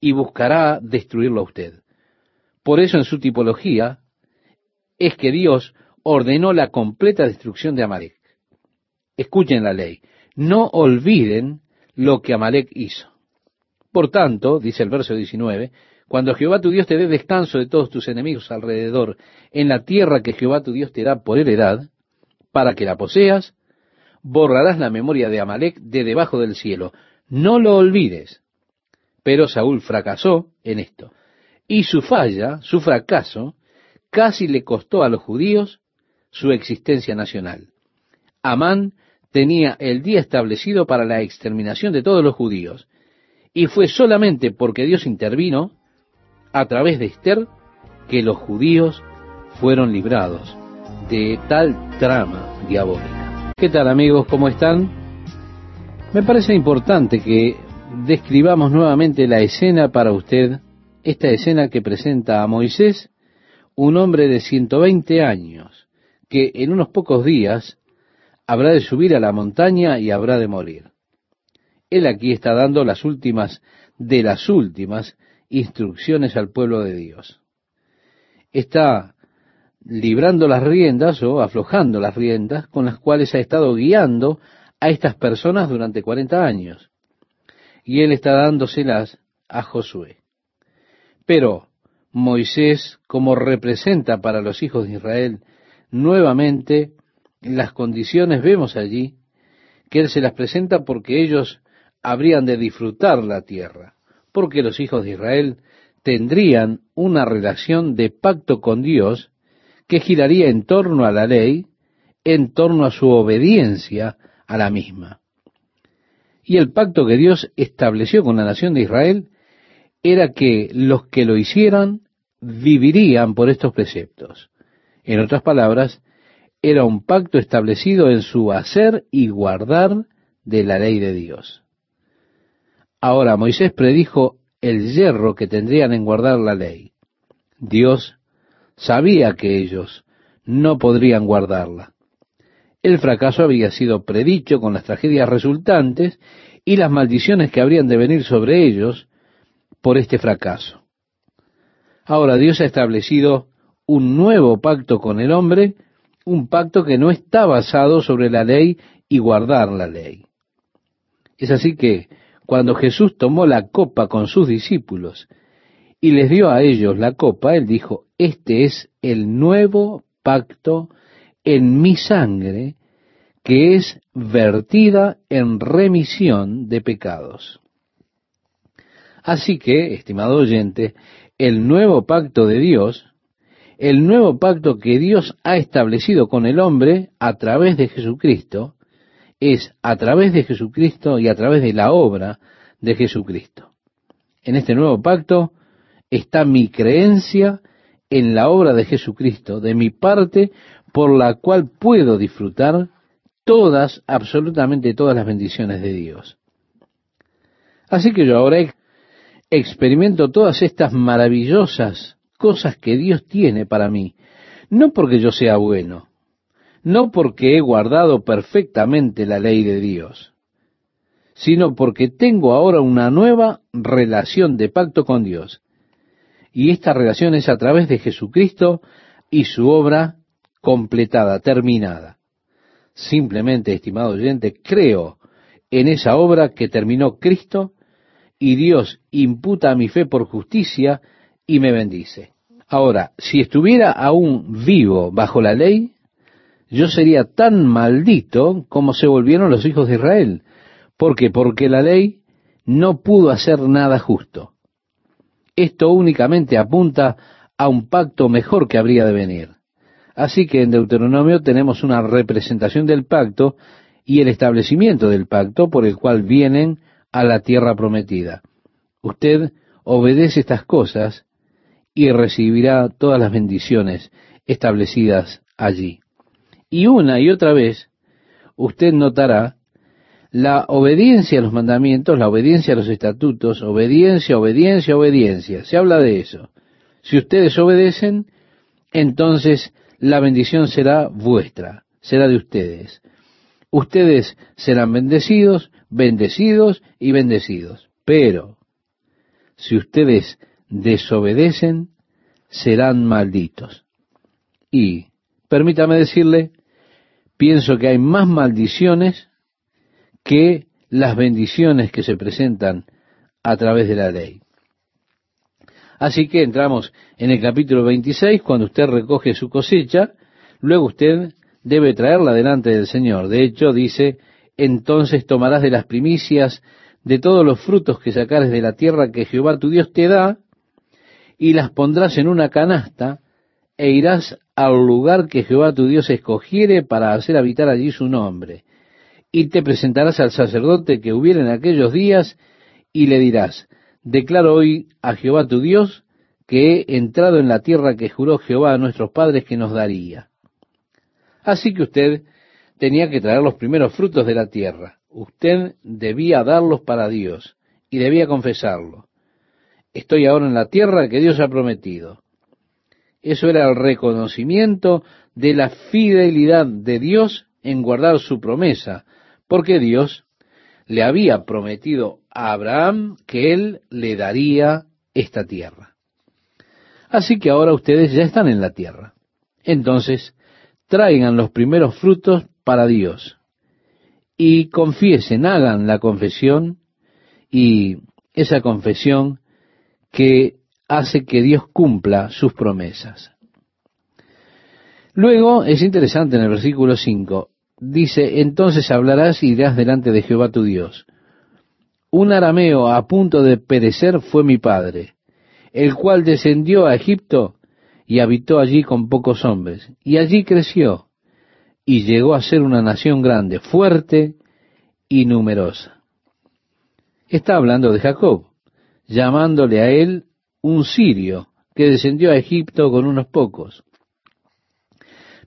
y buscará destruirlo a usted. Por eso en su tipología es que Dios ordenó la completa destrucción de Amalek. Escuchen la ley. No olviden lo que Amalek hizo. Por tanto, dice el verso 19, cuando Jehová tu Dios te dé descanso de todos tus enemigos alrededor en la tierra que Jehová tu Dios te da por heredad, para que la poseas, borrarás la memoria de Amalek de debajo del cielo. No lo olvides. Pero Saúl fracasó en esto. Y su falla, su fracaso, casi le costó a los judíos su existencia nacional. Amán tenía el día establecido para la exterminación de todos los judíos, y fue solamente porque Dios intervino a través de Esther que los judíos fueron librados de tal trama diabólica. ¿Qué tal amigos? ¿Cómo están? Me parece importante que describamos nuevamente la escena para usted esta escena que presenta a Moisés, un hombre de 120 años, que en unos pocos días habrá de subir a la montaña y habrá de morir. Él aquí está dando las últimas de las últimas instrucciones al pueblo de Dios. Está librando las riendas o aflojando las riendas con las cuales ha estado guiando a estas personas durante 40 años. Y él está dándoselas a Josué. Pero Moisés, como representa para los hijos de Israel nuevamente las condiciones, vemos allí que Él se las presenta porque ellos habrían de disfrutar la tierra, porque los hijos de Israel tendrían una relación de pacto con Dios que giraría en torno a la ley, en torno a su obediencia a la misma. Y el pacto que Dios estableció con la nación de Israel era que los que lo hicieran vivirían por estos preceptos. En otras palabras, era un pacto establecido en su hacer y guardar de la ley de Dios. Ahora Moisés predijo el hierro que tendrían en guardar la ley. Dios sabía que ellos no podrían guardarla. El fracaso había sido predicho con las tragedias resultantes y las maldiciones que habrían de venir sobre ellos por este fracaso. Ahora Dios ha establecido un nuevo pacto con el hombre, un pacto que no está basado sobre la ley y guardar la ley. Es así que cuando Jesús tomó la copa con sus discípulos y les dio a ellos la copa, él dijo, este es el nuevo pacto en mi sangre que es vertida en remisión de pecados. Así que, estimado oyente, el nuevo pacto de Dios, el nuevo pacto que Dios ha establecido con el hombre a través de Jesucristo, es a través de Jesucristo y a través de la obra de Jesucristo. En este nuevo pacto está mi creencia en la obra de Jesucristo, de mi parte, por la cual puedo disfrutar todas, absolutamente todas las bendiciones de Dios. Así que yo ahora experimento todas estas maravillosas cosas que Dios tiene para mí, no porque yo sea bueno, no porque he guardado perfectamente la ley de Dios, sino porque tengo ahora una nueva relación de pacto con Dios. Y esta relación es a través de Jesucristo y su obra completada, terminada. Simplemente, estimado oyente, creo en esa obra que terminó Cristo y Dios imputa a mi fe por justicia y me bendice. Ahora, si estuviera aún vivo bajo la ley, yo sería tan maldito como se volvieron los hijos de Israel. ¿Por qué? Porque la ley no pudo hacer nada justo. Esto únicamente apunta a un pacto mejor que habría de venir. Así que en Deuteronomio tenemos una representación del pacto y el establecimiento del pacto por el cual vienen a la tierra prometida. Usted obedece estas cosas y recibirá todas las bendiciones establecidas allí. Y una y otra vez usted notará la obediencia a los mandamientos, la obediencia a los estatutos, obediencia, obediencia, obediencia. Se habla de eso. Si ustedes obedecen, entonces la bendición será vuestra, será de ustedes. Ustedes serán bendecidos, bendecidos y bendecidos. Pero si ustedes desobedecen, serán malditos. Y permítame decirle, pienso que hay más maldiciones que las bendiciones que se presentan a través de la ley. Así que entramos en el capítulo 26, cuando usted recoge su cosecha, luego usted debe traerla delante del Señor. De hecho, dice, entonces tomarás de las primicias de todos los frutos que sacares de la tierra que Jehová tu Dios te da, y las pondrás en una canasta, e irás al lugar que Jehová tu Dios escogiere para hacer habitar allí su nombre. Y te presentarás al sacerdote que hubiera en aquellos días, y le dirás, declaro hoy a Jehová tu Dios que he entrado en la tierra que juró Jehová a nuestros padres que nos daría. Así que usted tenía que traer los primeros frutos de la tierra. Usted debía darlos para Dios y debía confesarlo. Estoy ahora en la tierra que Dios ha prometido. Eso era el reconocimiento de la fidelidad de Dios en guardar su promesa, porque Dios le había prometido a Abraham que él le daría esta tierra. Así que ahora ustedes ya están en la tierra. Entonces, traigan los primeros frutos para Dios y confiesen, hagan la confesión y esa confesión que hace que Dios cumpla sus promesas. Luego es interesante en el versículo 5, dice, entonces hablarás y irás delante de Jehová tu Dios. Un arameo a punto de perecer fue mi padre, el cual descendió a Egipto y habitó allí con pocos hombres, y allí creció, y llegó a ser una nación grande, fuerte y numerosa. Está hablando de Jacob, llamándole a él un sirio que descendió a Egipto con unos pocos.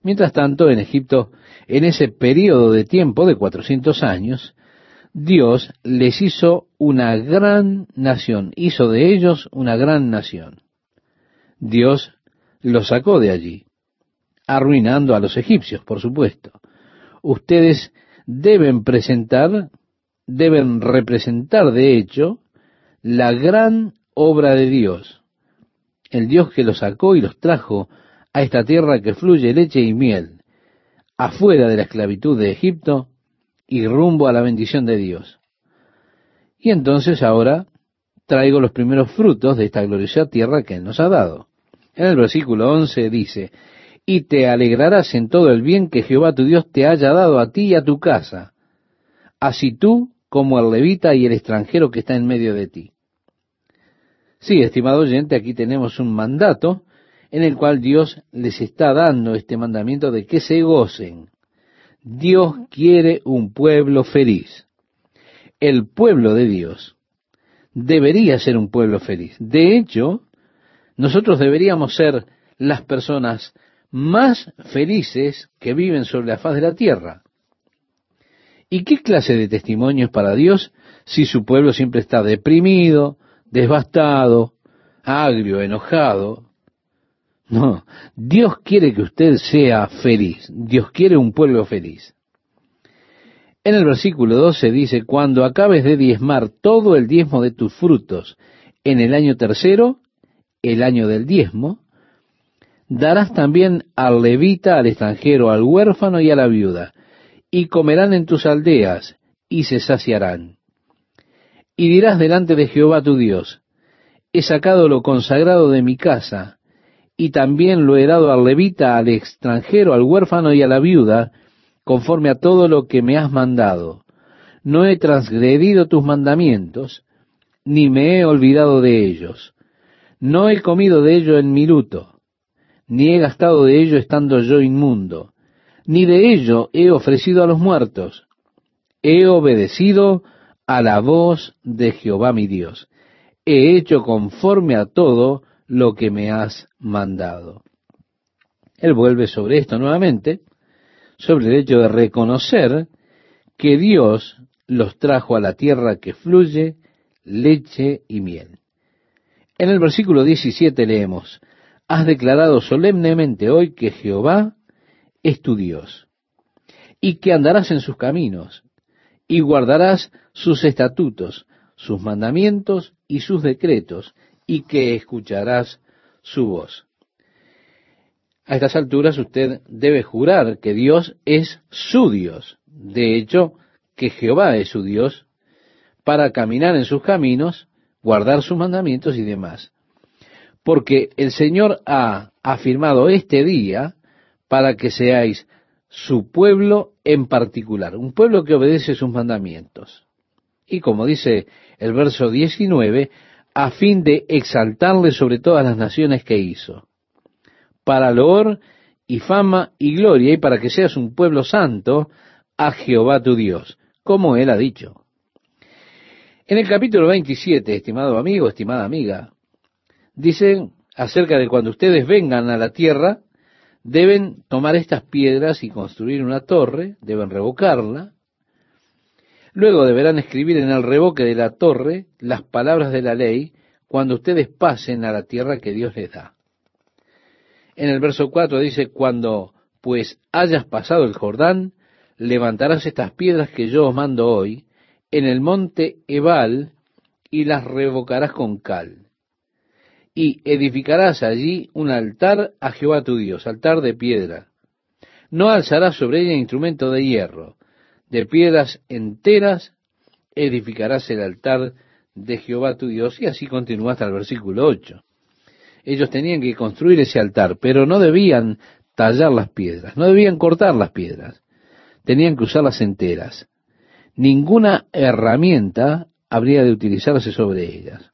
Mientras tanto, en Egipto, en ese periodo de tiempo de cuatrocientos años, Dios les hizo una gran nación, hizo de ellos una gran nación. Dios los sacó de allí, arruinando a los egipcios, por supuesto. Ustedes deben presentar, deben representar de hecho, la gran obra de Dios, el Dios que los sacó y los trajo a esta tierra que fluye leche y miel, afuera de la esclavitud de Egipto y rumbo a la bendición de Dios. Y entonces ahora traigo los primeros frutos de esta gloriosa tierra que Él nos ha dado. En el versículo 11 dice, y te alegrarás en todo el bien que Jehová tu Dios te haya dado a ti y a tu casa, así tú como el levita y el extranjero que está en medio de ti. Sí, estimado oyente, aquí tenemos un mandato en el cual Dios les está dando este mandamiento de que se gocen. Dios quiere un pueblo feliz. El pueblo de Dios debería ser un pueblo feliz. De hecho, nosotros deberíamos ser las personas más felices que viven sobre la faz de la tierra. ¿Y qué clase de testimonio es para Dios si su pueblo siempre está deprimido, devastado, agrio, enojado? No, Dios quiere que usted sea feliz. Dios quiere un pueblo feliz. En el versículo 12 dice, cuando acabes de diezmar todo el diezmo de tus frutos en el año tercero, el año del diezmo, darás también al levita, al extranjero, al huérfano y a la viuda, y comerán en tus aldeas, y se saciarán. Y dirás delante de Jehová tu Dios, he sacado lo consagrado de mi casa, y también lo he dado al levita, al extranjero, al huérfano y a la viuda, conforme a todo lo que me has mandado. No he transgredido tus mandamientos, ni me he olvidado de ellos. No he comido de ello en mi luto, ni he gastado de ello estando yo inmundo, ni de ello he ofrecido a los muertos. He obedecido a la voz de Jehová mi Dios. He hecho conforme a todo lo que me has mandado. Él vuelve sobre esto nuevamente, sobre el hecho de reconocer que Dios los trajo a la tierra que fluye leche y miel. En el versículo 17 leemos, Has declarado solemnemente hoy que Jehová es tu Dios, y que andarás en sus caminos, y guardarás sus estatutos, sus mandamientos y sus decretos, y que escucharás su voz. A estas alturas usted debe jurar que Dios es su Dios. De hecho, que Jehová es su Dios para caminar en sus caminos, guardar sus mandamientos y demás. Porque el Señor ha afirmado este día para que seáis su pueblo en particular, un pueblo que obedece sus mandamientos. Y como dice el verso 19, a fin de exaltarle sobre todas las naciones que hizo, para loor y fama y gloria, y para que seas un pueblo santo a Jehová tu Dios, como él ha dicho. En el capítulo 27, estimado amigo, estimada amiga, dice acerca de cuando ustedes vengan a la tierra, deben tomar estas piedras y construir una torre, deben revocarla, Luego deberán escribir en el revoque de la torre las palabras de la ley cuando ustedes pasen a la tierra que Dios les da. En el verso 4 dice, cuando pues hayas pasado el Jordán, levantarás estas piedras que yo os mando hoy en el monte Ebal y las revocarás con cal. Y edificarás allí un altar a Jehová tu Dios, altar de piedra. No alzarás sobre ella instrumento de hierro, de piedras enteras edificarás el altar de Jehová tu Dios. Y así continúa hasta el versículo 8. Ellos tenían que construir ese altar, pero no debían tallar las piedras, no debían cortar las piedras, tenían que usarlas enteras. Ninguna herramienta habría de utilizarse sobre ellas.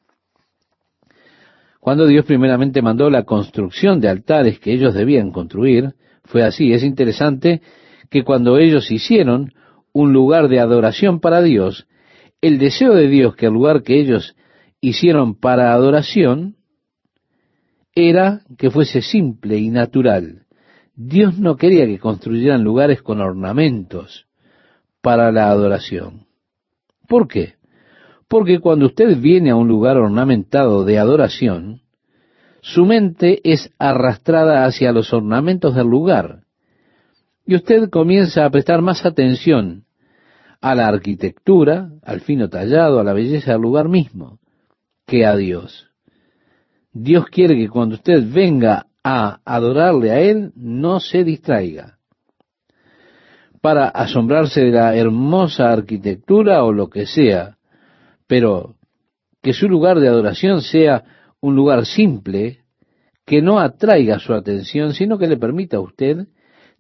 Cuando Dios primeramente mandó la construcción de altares que ellos debían construir, fue así. Es interesante que cuando ellos hicieron un lugar de adoración para Dios, el deseo de Dios que el lugar que ellos hicieron para adoración era que fuese simple y natural. Dios no quería que construyeran lugares con ornamentos para la adoración. ¿Por qué? Porque cuando usted viene a un lugar ornamentado de adoración, su mente es arrastrada hacia los ornamentos del lugar. Y usted comienza a prestar más atención a la arquitectura, al fino tallado, a la belleza del lugar mismo, que a Dios. Dios quiere que cuando usted venga a adorarle a Él, no se distraiga. Para asombrarse de la hermosa arquitectura o lo que sea, pero que su lugar de adoración sea un lugar simple, que no atraiga su atención, sino que le permita a usted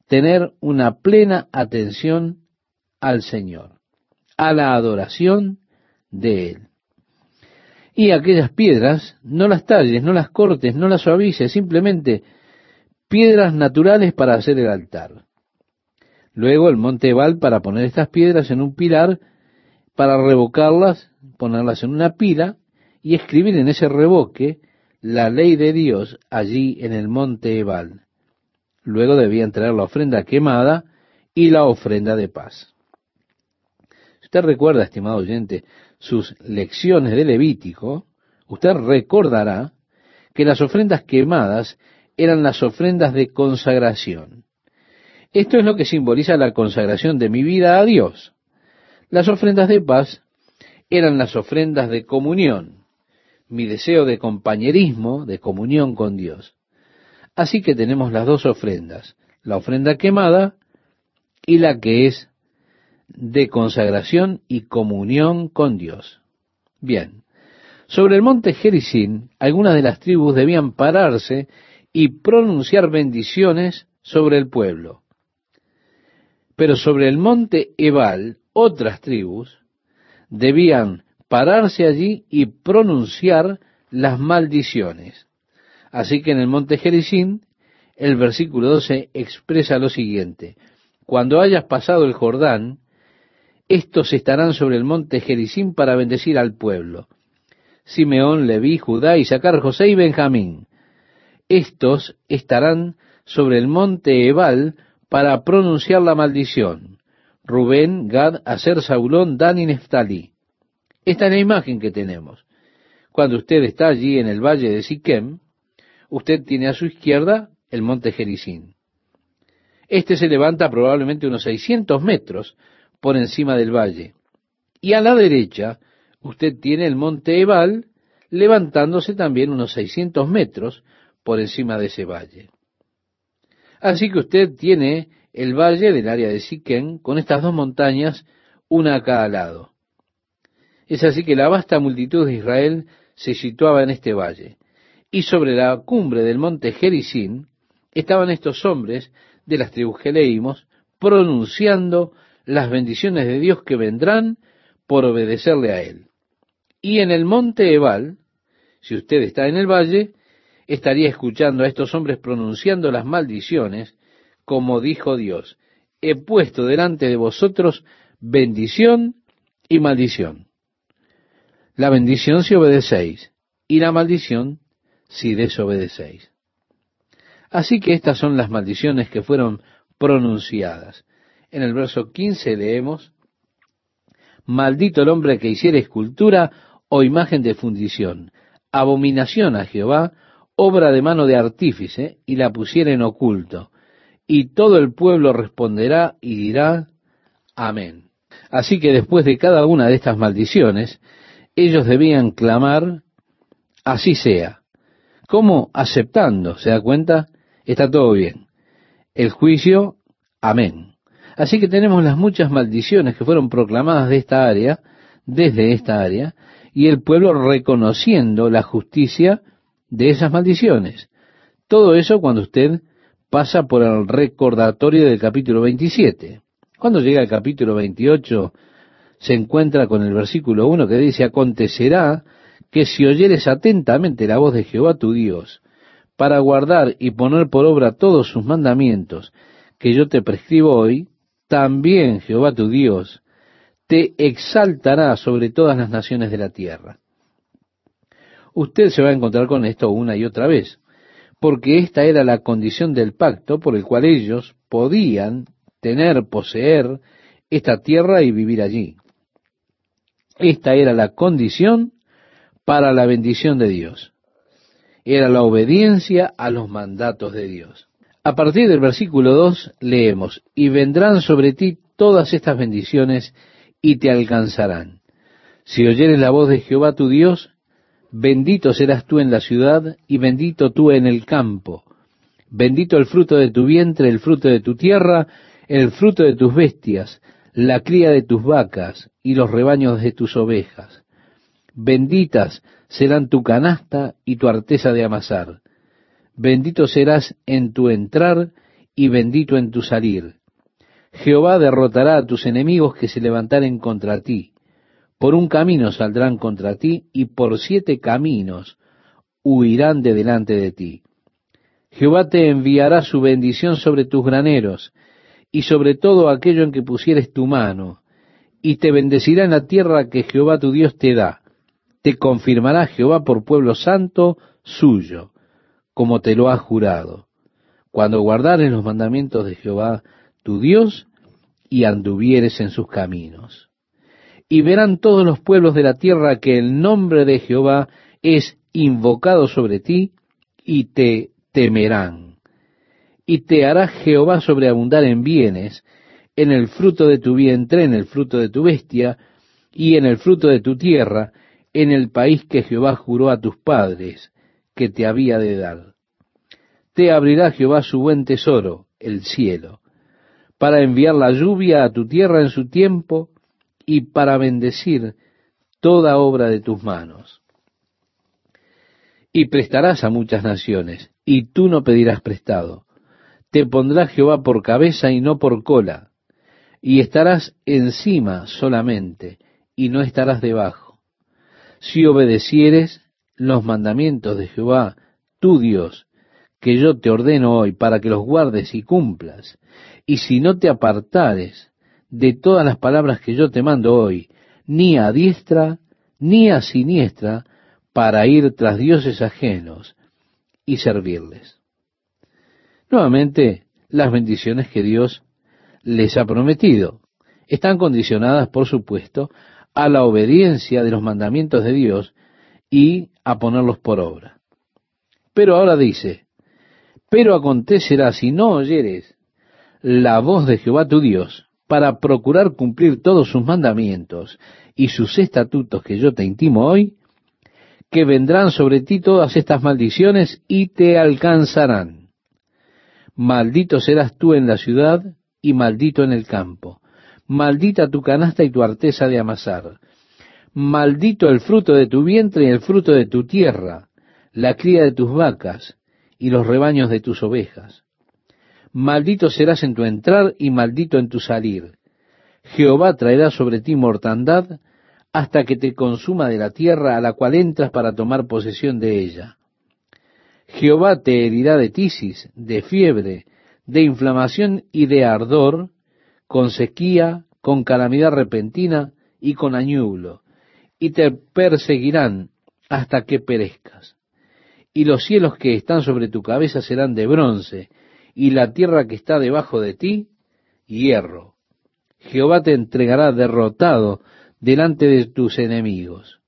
tener una plena atención al Señor, a la adoración de Él. Y aquellas piedras, no las talles, no las cortes, no las suavices, simplemente piedras naturales para hacer el altar. Luego el monte Ebal para poner estas piedras en un pilar, para revocarlas, ponerlas en una pila y escribir en ese revoque la ley de Dios allí en el monte Ebal. Luego debían traer la ofrenda quemada y la ofrenda de paz. Usted recuerda, estimado oyente, sus lecciones de Levítico, usted recordará que las ofrendas quemadas eran las ofrendas de consagración. Esto es lo que simboliza la consagración de mi vida a Dios. Las ofrendas de paz eran las ofrendas de comunión, mi deseo de compañerismo, de comunión con Dios. Así que tenemos las dos ofrendas, la ofrenda quemada y la que es de consagración y comunión con Dios. Bien, sobre el monte Gerizim, algunas de las tribus debían pararse y pronunciar bendiciones sobre el pueblo. Pero sobre el monte Ebal, otras tribus debían pararse allí y pronunciar las maldiciones. Así que en el monte Gerizim, el versículo 12 expresa lo siguiente, cuando hayas pasado el Jordán, estos estarán sobre el monte Gerizim para bendecir al pueblo. Simeón, Leví, Judá, Isaacar, José y Benjamín. Estos estarán sobre el monte Ebal para pronunciar la maldición. Rubén, Gad, Aser, Saulón, Dan y. Esta es la imagen que tenemos. Cuando usted está allí en el valle de Siquem, usted tiene a su izquierda el monte Gerizim. Este se levanta probablemente unos 600 metros por encima del valle. Y a la derecha usted tiene el monte Ebal levantándose también unos 600 metros por encima de ese valle. Así que usted tiene el valle del área de Siquén con estas dos montañas, una a cada lado. Es así que la vasta multitud de Israel se situaba en este valle. Y sobre la cumbre del monte Gerizim estaban estos hombres de las tribus que leímos pronunciando las bendiciones de Dios que vendrán por obedecerle a Él. Y en el monte Ebal, si usted está en el valle, estaría escuchando a estos hombres pronunciando las maldiciones, como dijo Dios, he puesto delante de vosotros bendición y maldición. La bendición si obedecéis y la maldición si desobedecéis. Así que estas son las maldiciones que fueron pronunciadas. En el verso 15 leemos, Maldito el hombre que hiciera escultura o imagen de fundición, abominación a Jehová, obra de mano de artífice, y la pusiera en oculto. Y todo el pueblo responderá y dirá, Amén. Así que después de cada una de estas maldiciones, ellos debían clamar, así sea. ¿Cómo? Aceptando, ¿se da cuenta? Está todo bien. El juicio, amén. Así que tenemos las muchas maldiciones que fueron proclamadas de esta área, desde esta área, y el pueblo reconociendo la justicia de esas maldiciones. Todo eso cuando usted pasa por el recordatorio del capítulo 27. Cuando llega al capítulo 28, se encuentra con el versículo 1 que dice, acontecerá que si oyeres atentamente la voz de Jehová tu Dios, para guardar y poner por obra todos sus mandamientos que yo te prescribo hoy, también Jehová tu Dios te exaltará sobre todas las naciones de la tierra. Usted se va a encontrar con esto una y otra vez, porque esta era la condición del pacto por el cual ellos podían tener, poseer esta tierra y vivir allí. Esta era la condición para la bendición de Dios. Era la obediencia a los mandatos de Dios. A partir del versículo 2 leemos, y vendrán sobre ti todas estas bendiciones y te alcanzarán. Si oyeres la voz de Jehová tu Dios, bendito serás tú en la ciudad y bendito tú en el campo. Bendito el fruto de tu vientre, el fruto de tu tierra, el fruto de tus bestias, la cría de tus vacas y los rebaños de tus ovejas. Benditas serán tu canasta y tu arteza de amasar. Bendito serás en tu entrar y bendito en tu salir. Jehová derrotará a tus enemigos que se levantaren contra ti. Por un camino saldrán contra ti y por siete caminos huirán de delante de ti. Jehová te enviará su bendición sobre tus graneros y sobre todo aquello en que pusieres tu mano, y te bendecirá en la tierra que Jehová tu Dios te da. Te confirmará Jehová por pueblo santo suyo, como te lo ha jurado, cuando guardares los mandamientos de Jehová tu Dios y anduvieres en sus caminos. Y verán todos los pueblos de la tierra que el nombre de Jehová es invocado sobre ti y te temerán. Y te hará Jehová sobreabundar en bienes, en el fruto de tu vientre, en el fruto de tu bestia, y en el fruto de tu tierra, en el país que Jehová juró a tus padres, que te había de dar. Te abrirá Jehová su buen tesoro, el cielo, para enviar la lluvia a tu tierra en su tiempo y para bendecir toda obra de tus manos. Y prestarás a muchas naciones, y tú no pedirás prestado. Te pondrá Jehová por cabeza y no por cola, y estarás encima solamente, y no estarás debajo. Si obedecieres los mandamientos de Jehová, tu Dios, que yo te ordeno hoy para que los guardes y cumplas, y si no te apartares de todas las palabras que yo te mando hoy, ni a diestra ni a siniestra, para ir tras dioses ajenos y servirles. Nuevamente, las bendiciones que Dios les ha prometido están condicionadas, por supuesto, a la obediencia de los mandamientos de Dios y a ponerlos por obra. Pero ahora dice, pero acontecerá si no oyeres la voz de Jehová tu Dios para procurar cumplir todos sus mandamientos y sus estatutos que yo te intimo hoy, que vendrán sobre ti todas estas maldiciones y te alcanzarán. Maldito serás tú en la ciudad y maldito en el campo. Maldita tu canasta y tu arteza de amasar. Maldito el fruto de tu vientre y el fruto de tu tierra, la cría de tus vacas y los rebaños de tus ovejas maldito serás en tu entrar y maldito en tu salir. Jehová traerá sobre ti mortandad hasta que te consuma de la tierra a la cual entras para tomar posesión de ella. Jehová te herirá de tisis, de fiebre, de inflamación y de ardor, con sequía, con calamidad repentina y con añublo, y te perseguirán hasta que perezcas. Y los cielos que están sobre tu cabeza serán de bronce, y la tierra que está debajo de ti, hierro. Jehová te entregará derrotado delante de tus enemigos.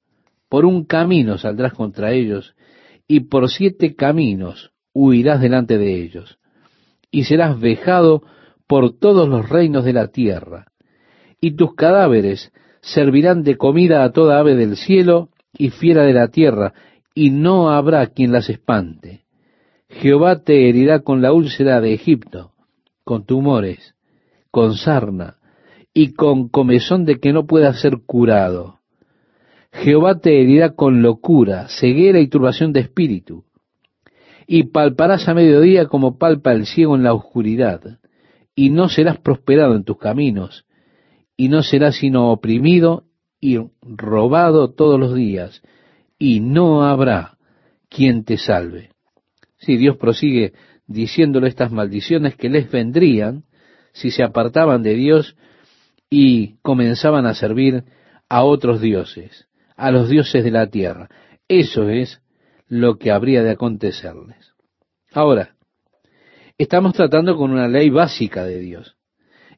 Por un camino saldrás contra ellos, y por siete caminos huirás delante de ellos, y serás vejado por todos los reinos de la tierra, y tus cadáveres servirán de comida a toda ave del cielo y fiera de la tierra, y no habrá quien las espante. Jehová te herirá con la úlcera de Egipto, con tumores, con sarna y con comezón de que no pueda ser curado. Jehová te herirá con locura, ceguera y turbación de espíritu. Y palparás a mediodía como palpa el ciego en la oscuridad, y no serás prosperado en tus caminos, y no serás sino oprimido y robado todos los días, y no habrá quien te salve. Si Dios prosigue diciéndole estas maldiciones que les vendrían si se apartaban de Dios y comenzaban a servir a otros dioses, a los dioses de la tierra. Eso es lo que habría de acontecerles. Ahora, estamos tratando con una ley básica de Dios.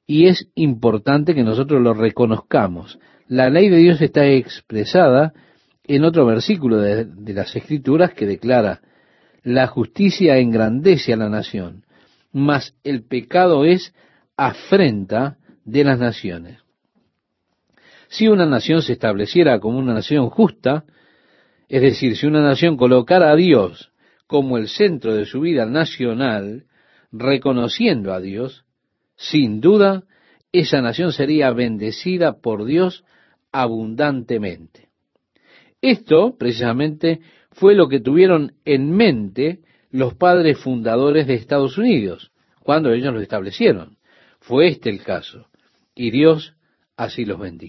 Y es importante que nosotros lo reconozcamos. La ley de Dios está expresada en otro versículo de, de, las Escrituras que declara, la justicia engrandece a la nación, mas el pecado es afrenta de las naciones. Si una nación se estableciera como una nación justa, es decir, si una nación colocara a Dios como el centro de su vida nacional, reconociendo a Dios, sin duda, esa nación sería bendecida por Dios abundantemente. Esto, precisamente, fue lo que tuvieron en mente los padres fundadores de Estados Unidos, cuando ellos lo establecieron. Fue este el caso, y Dios así los bendijo.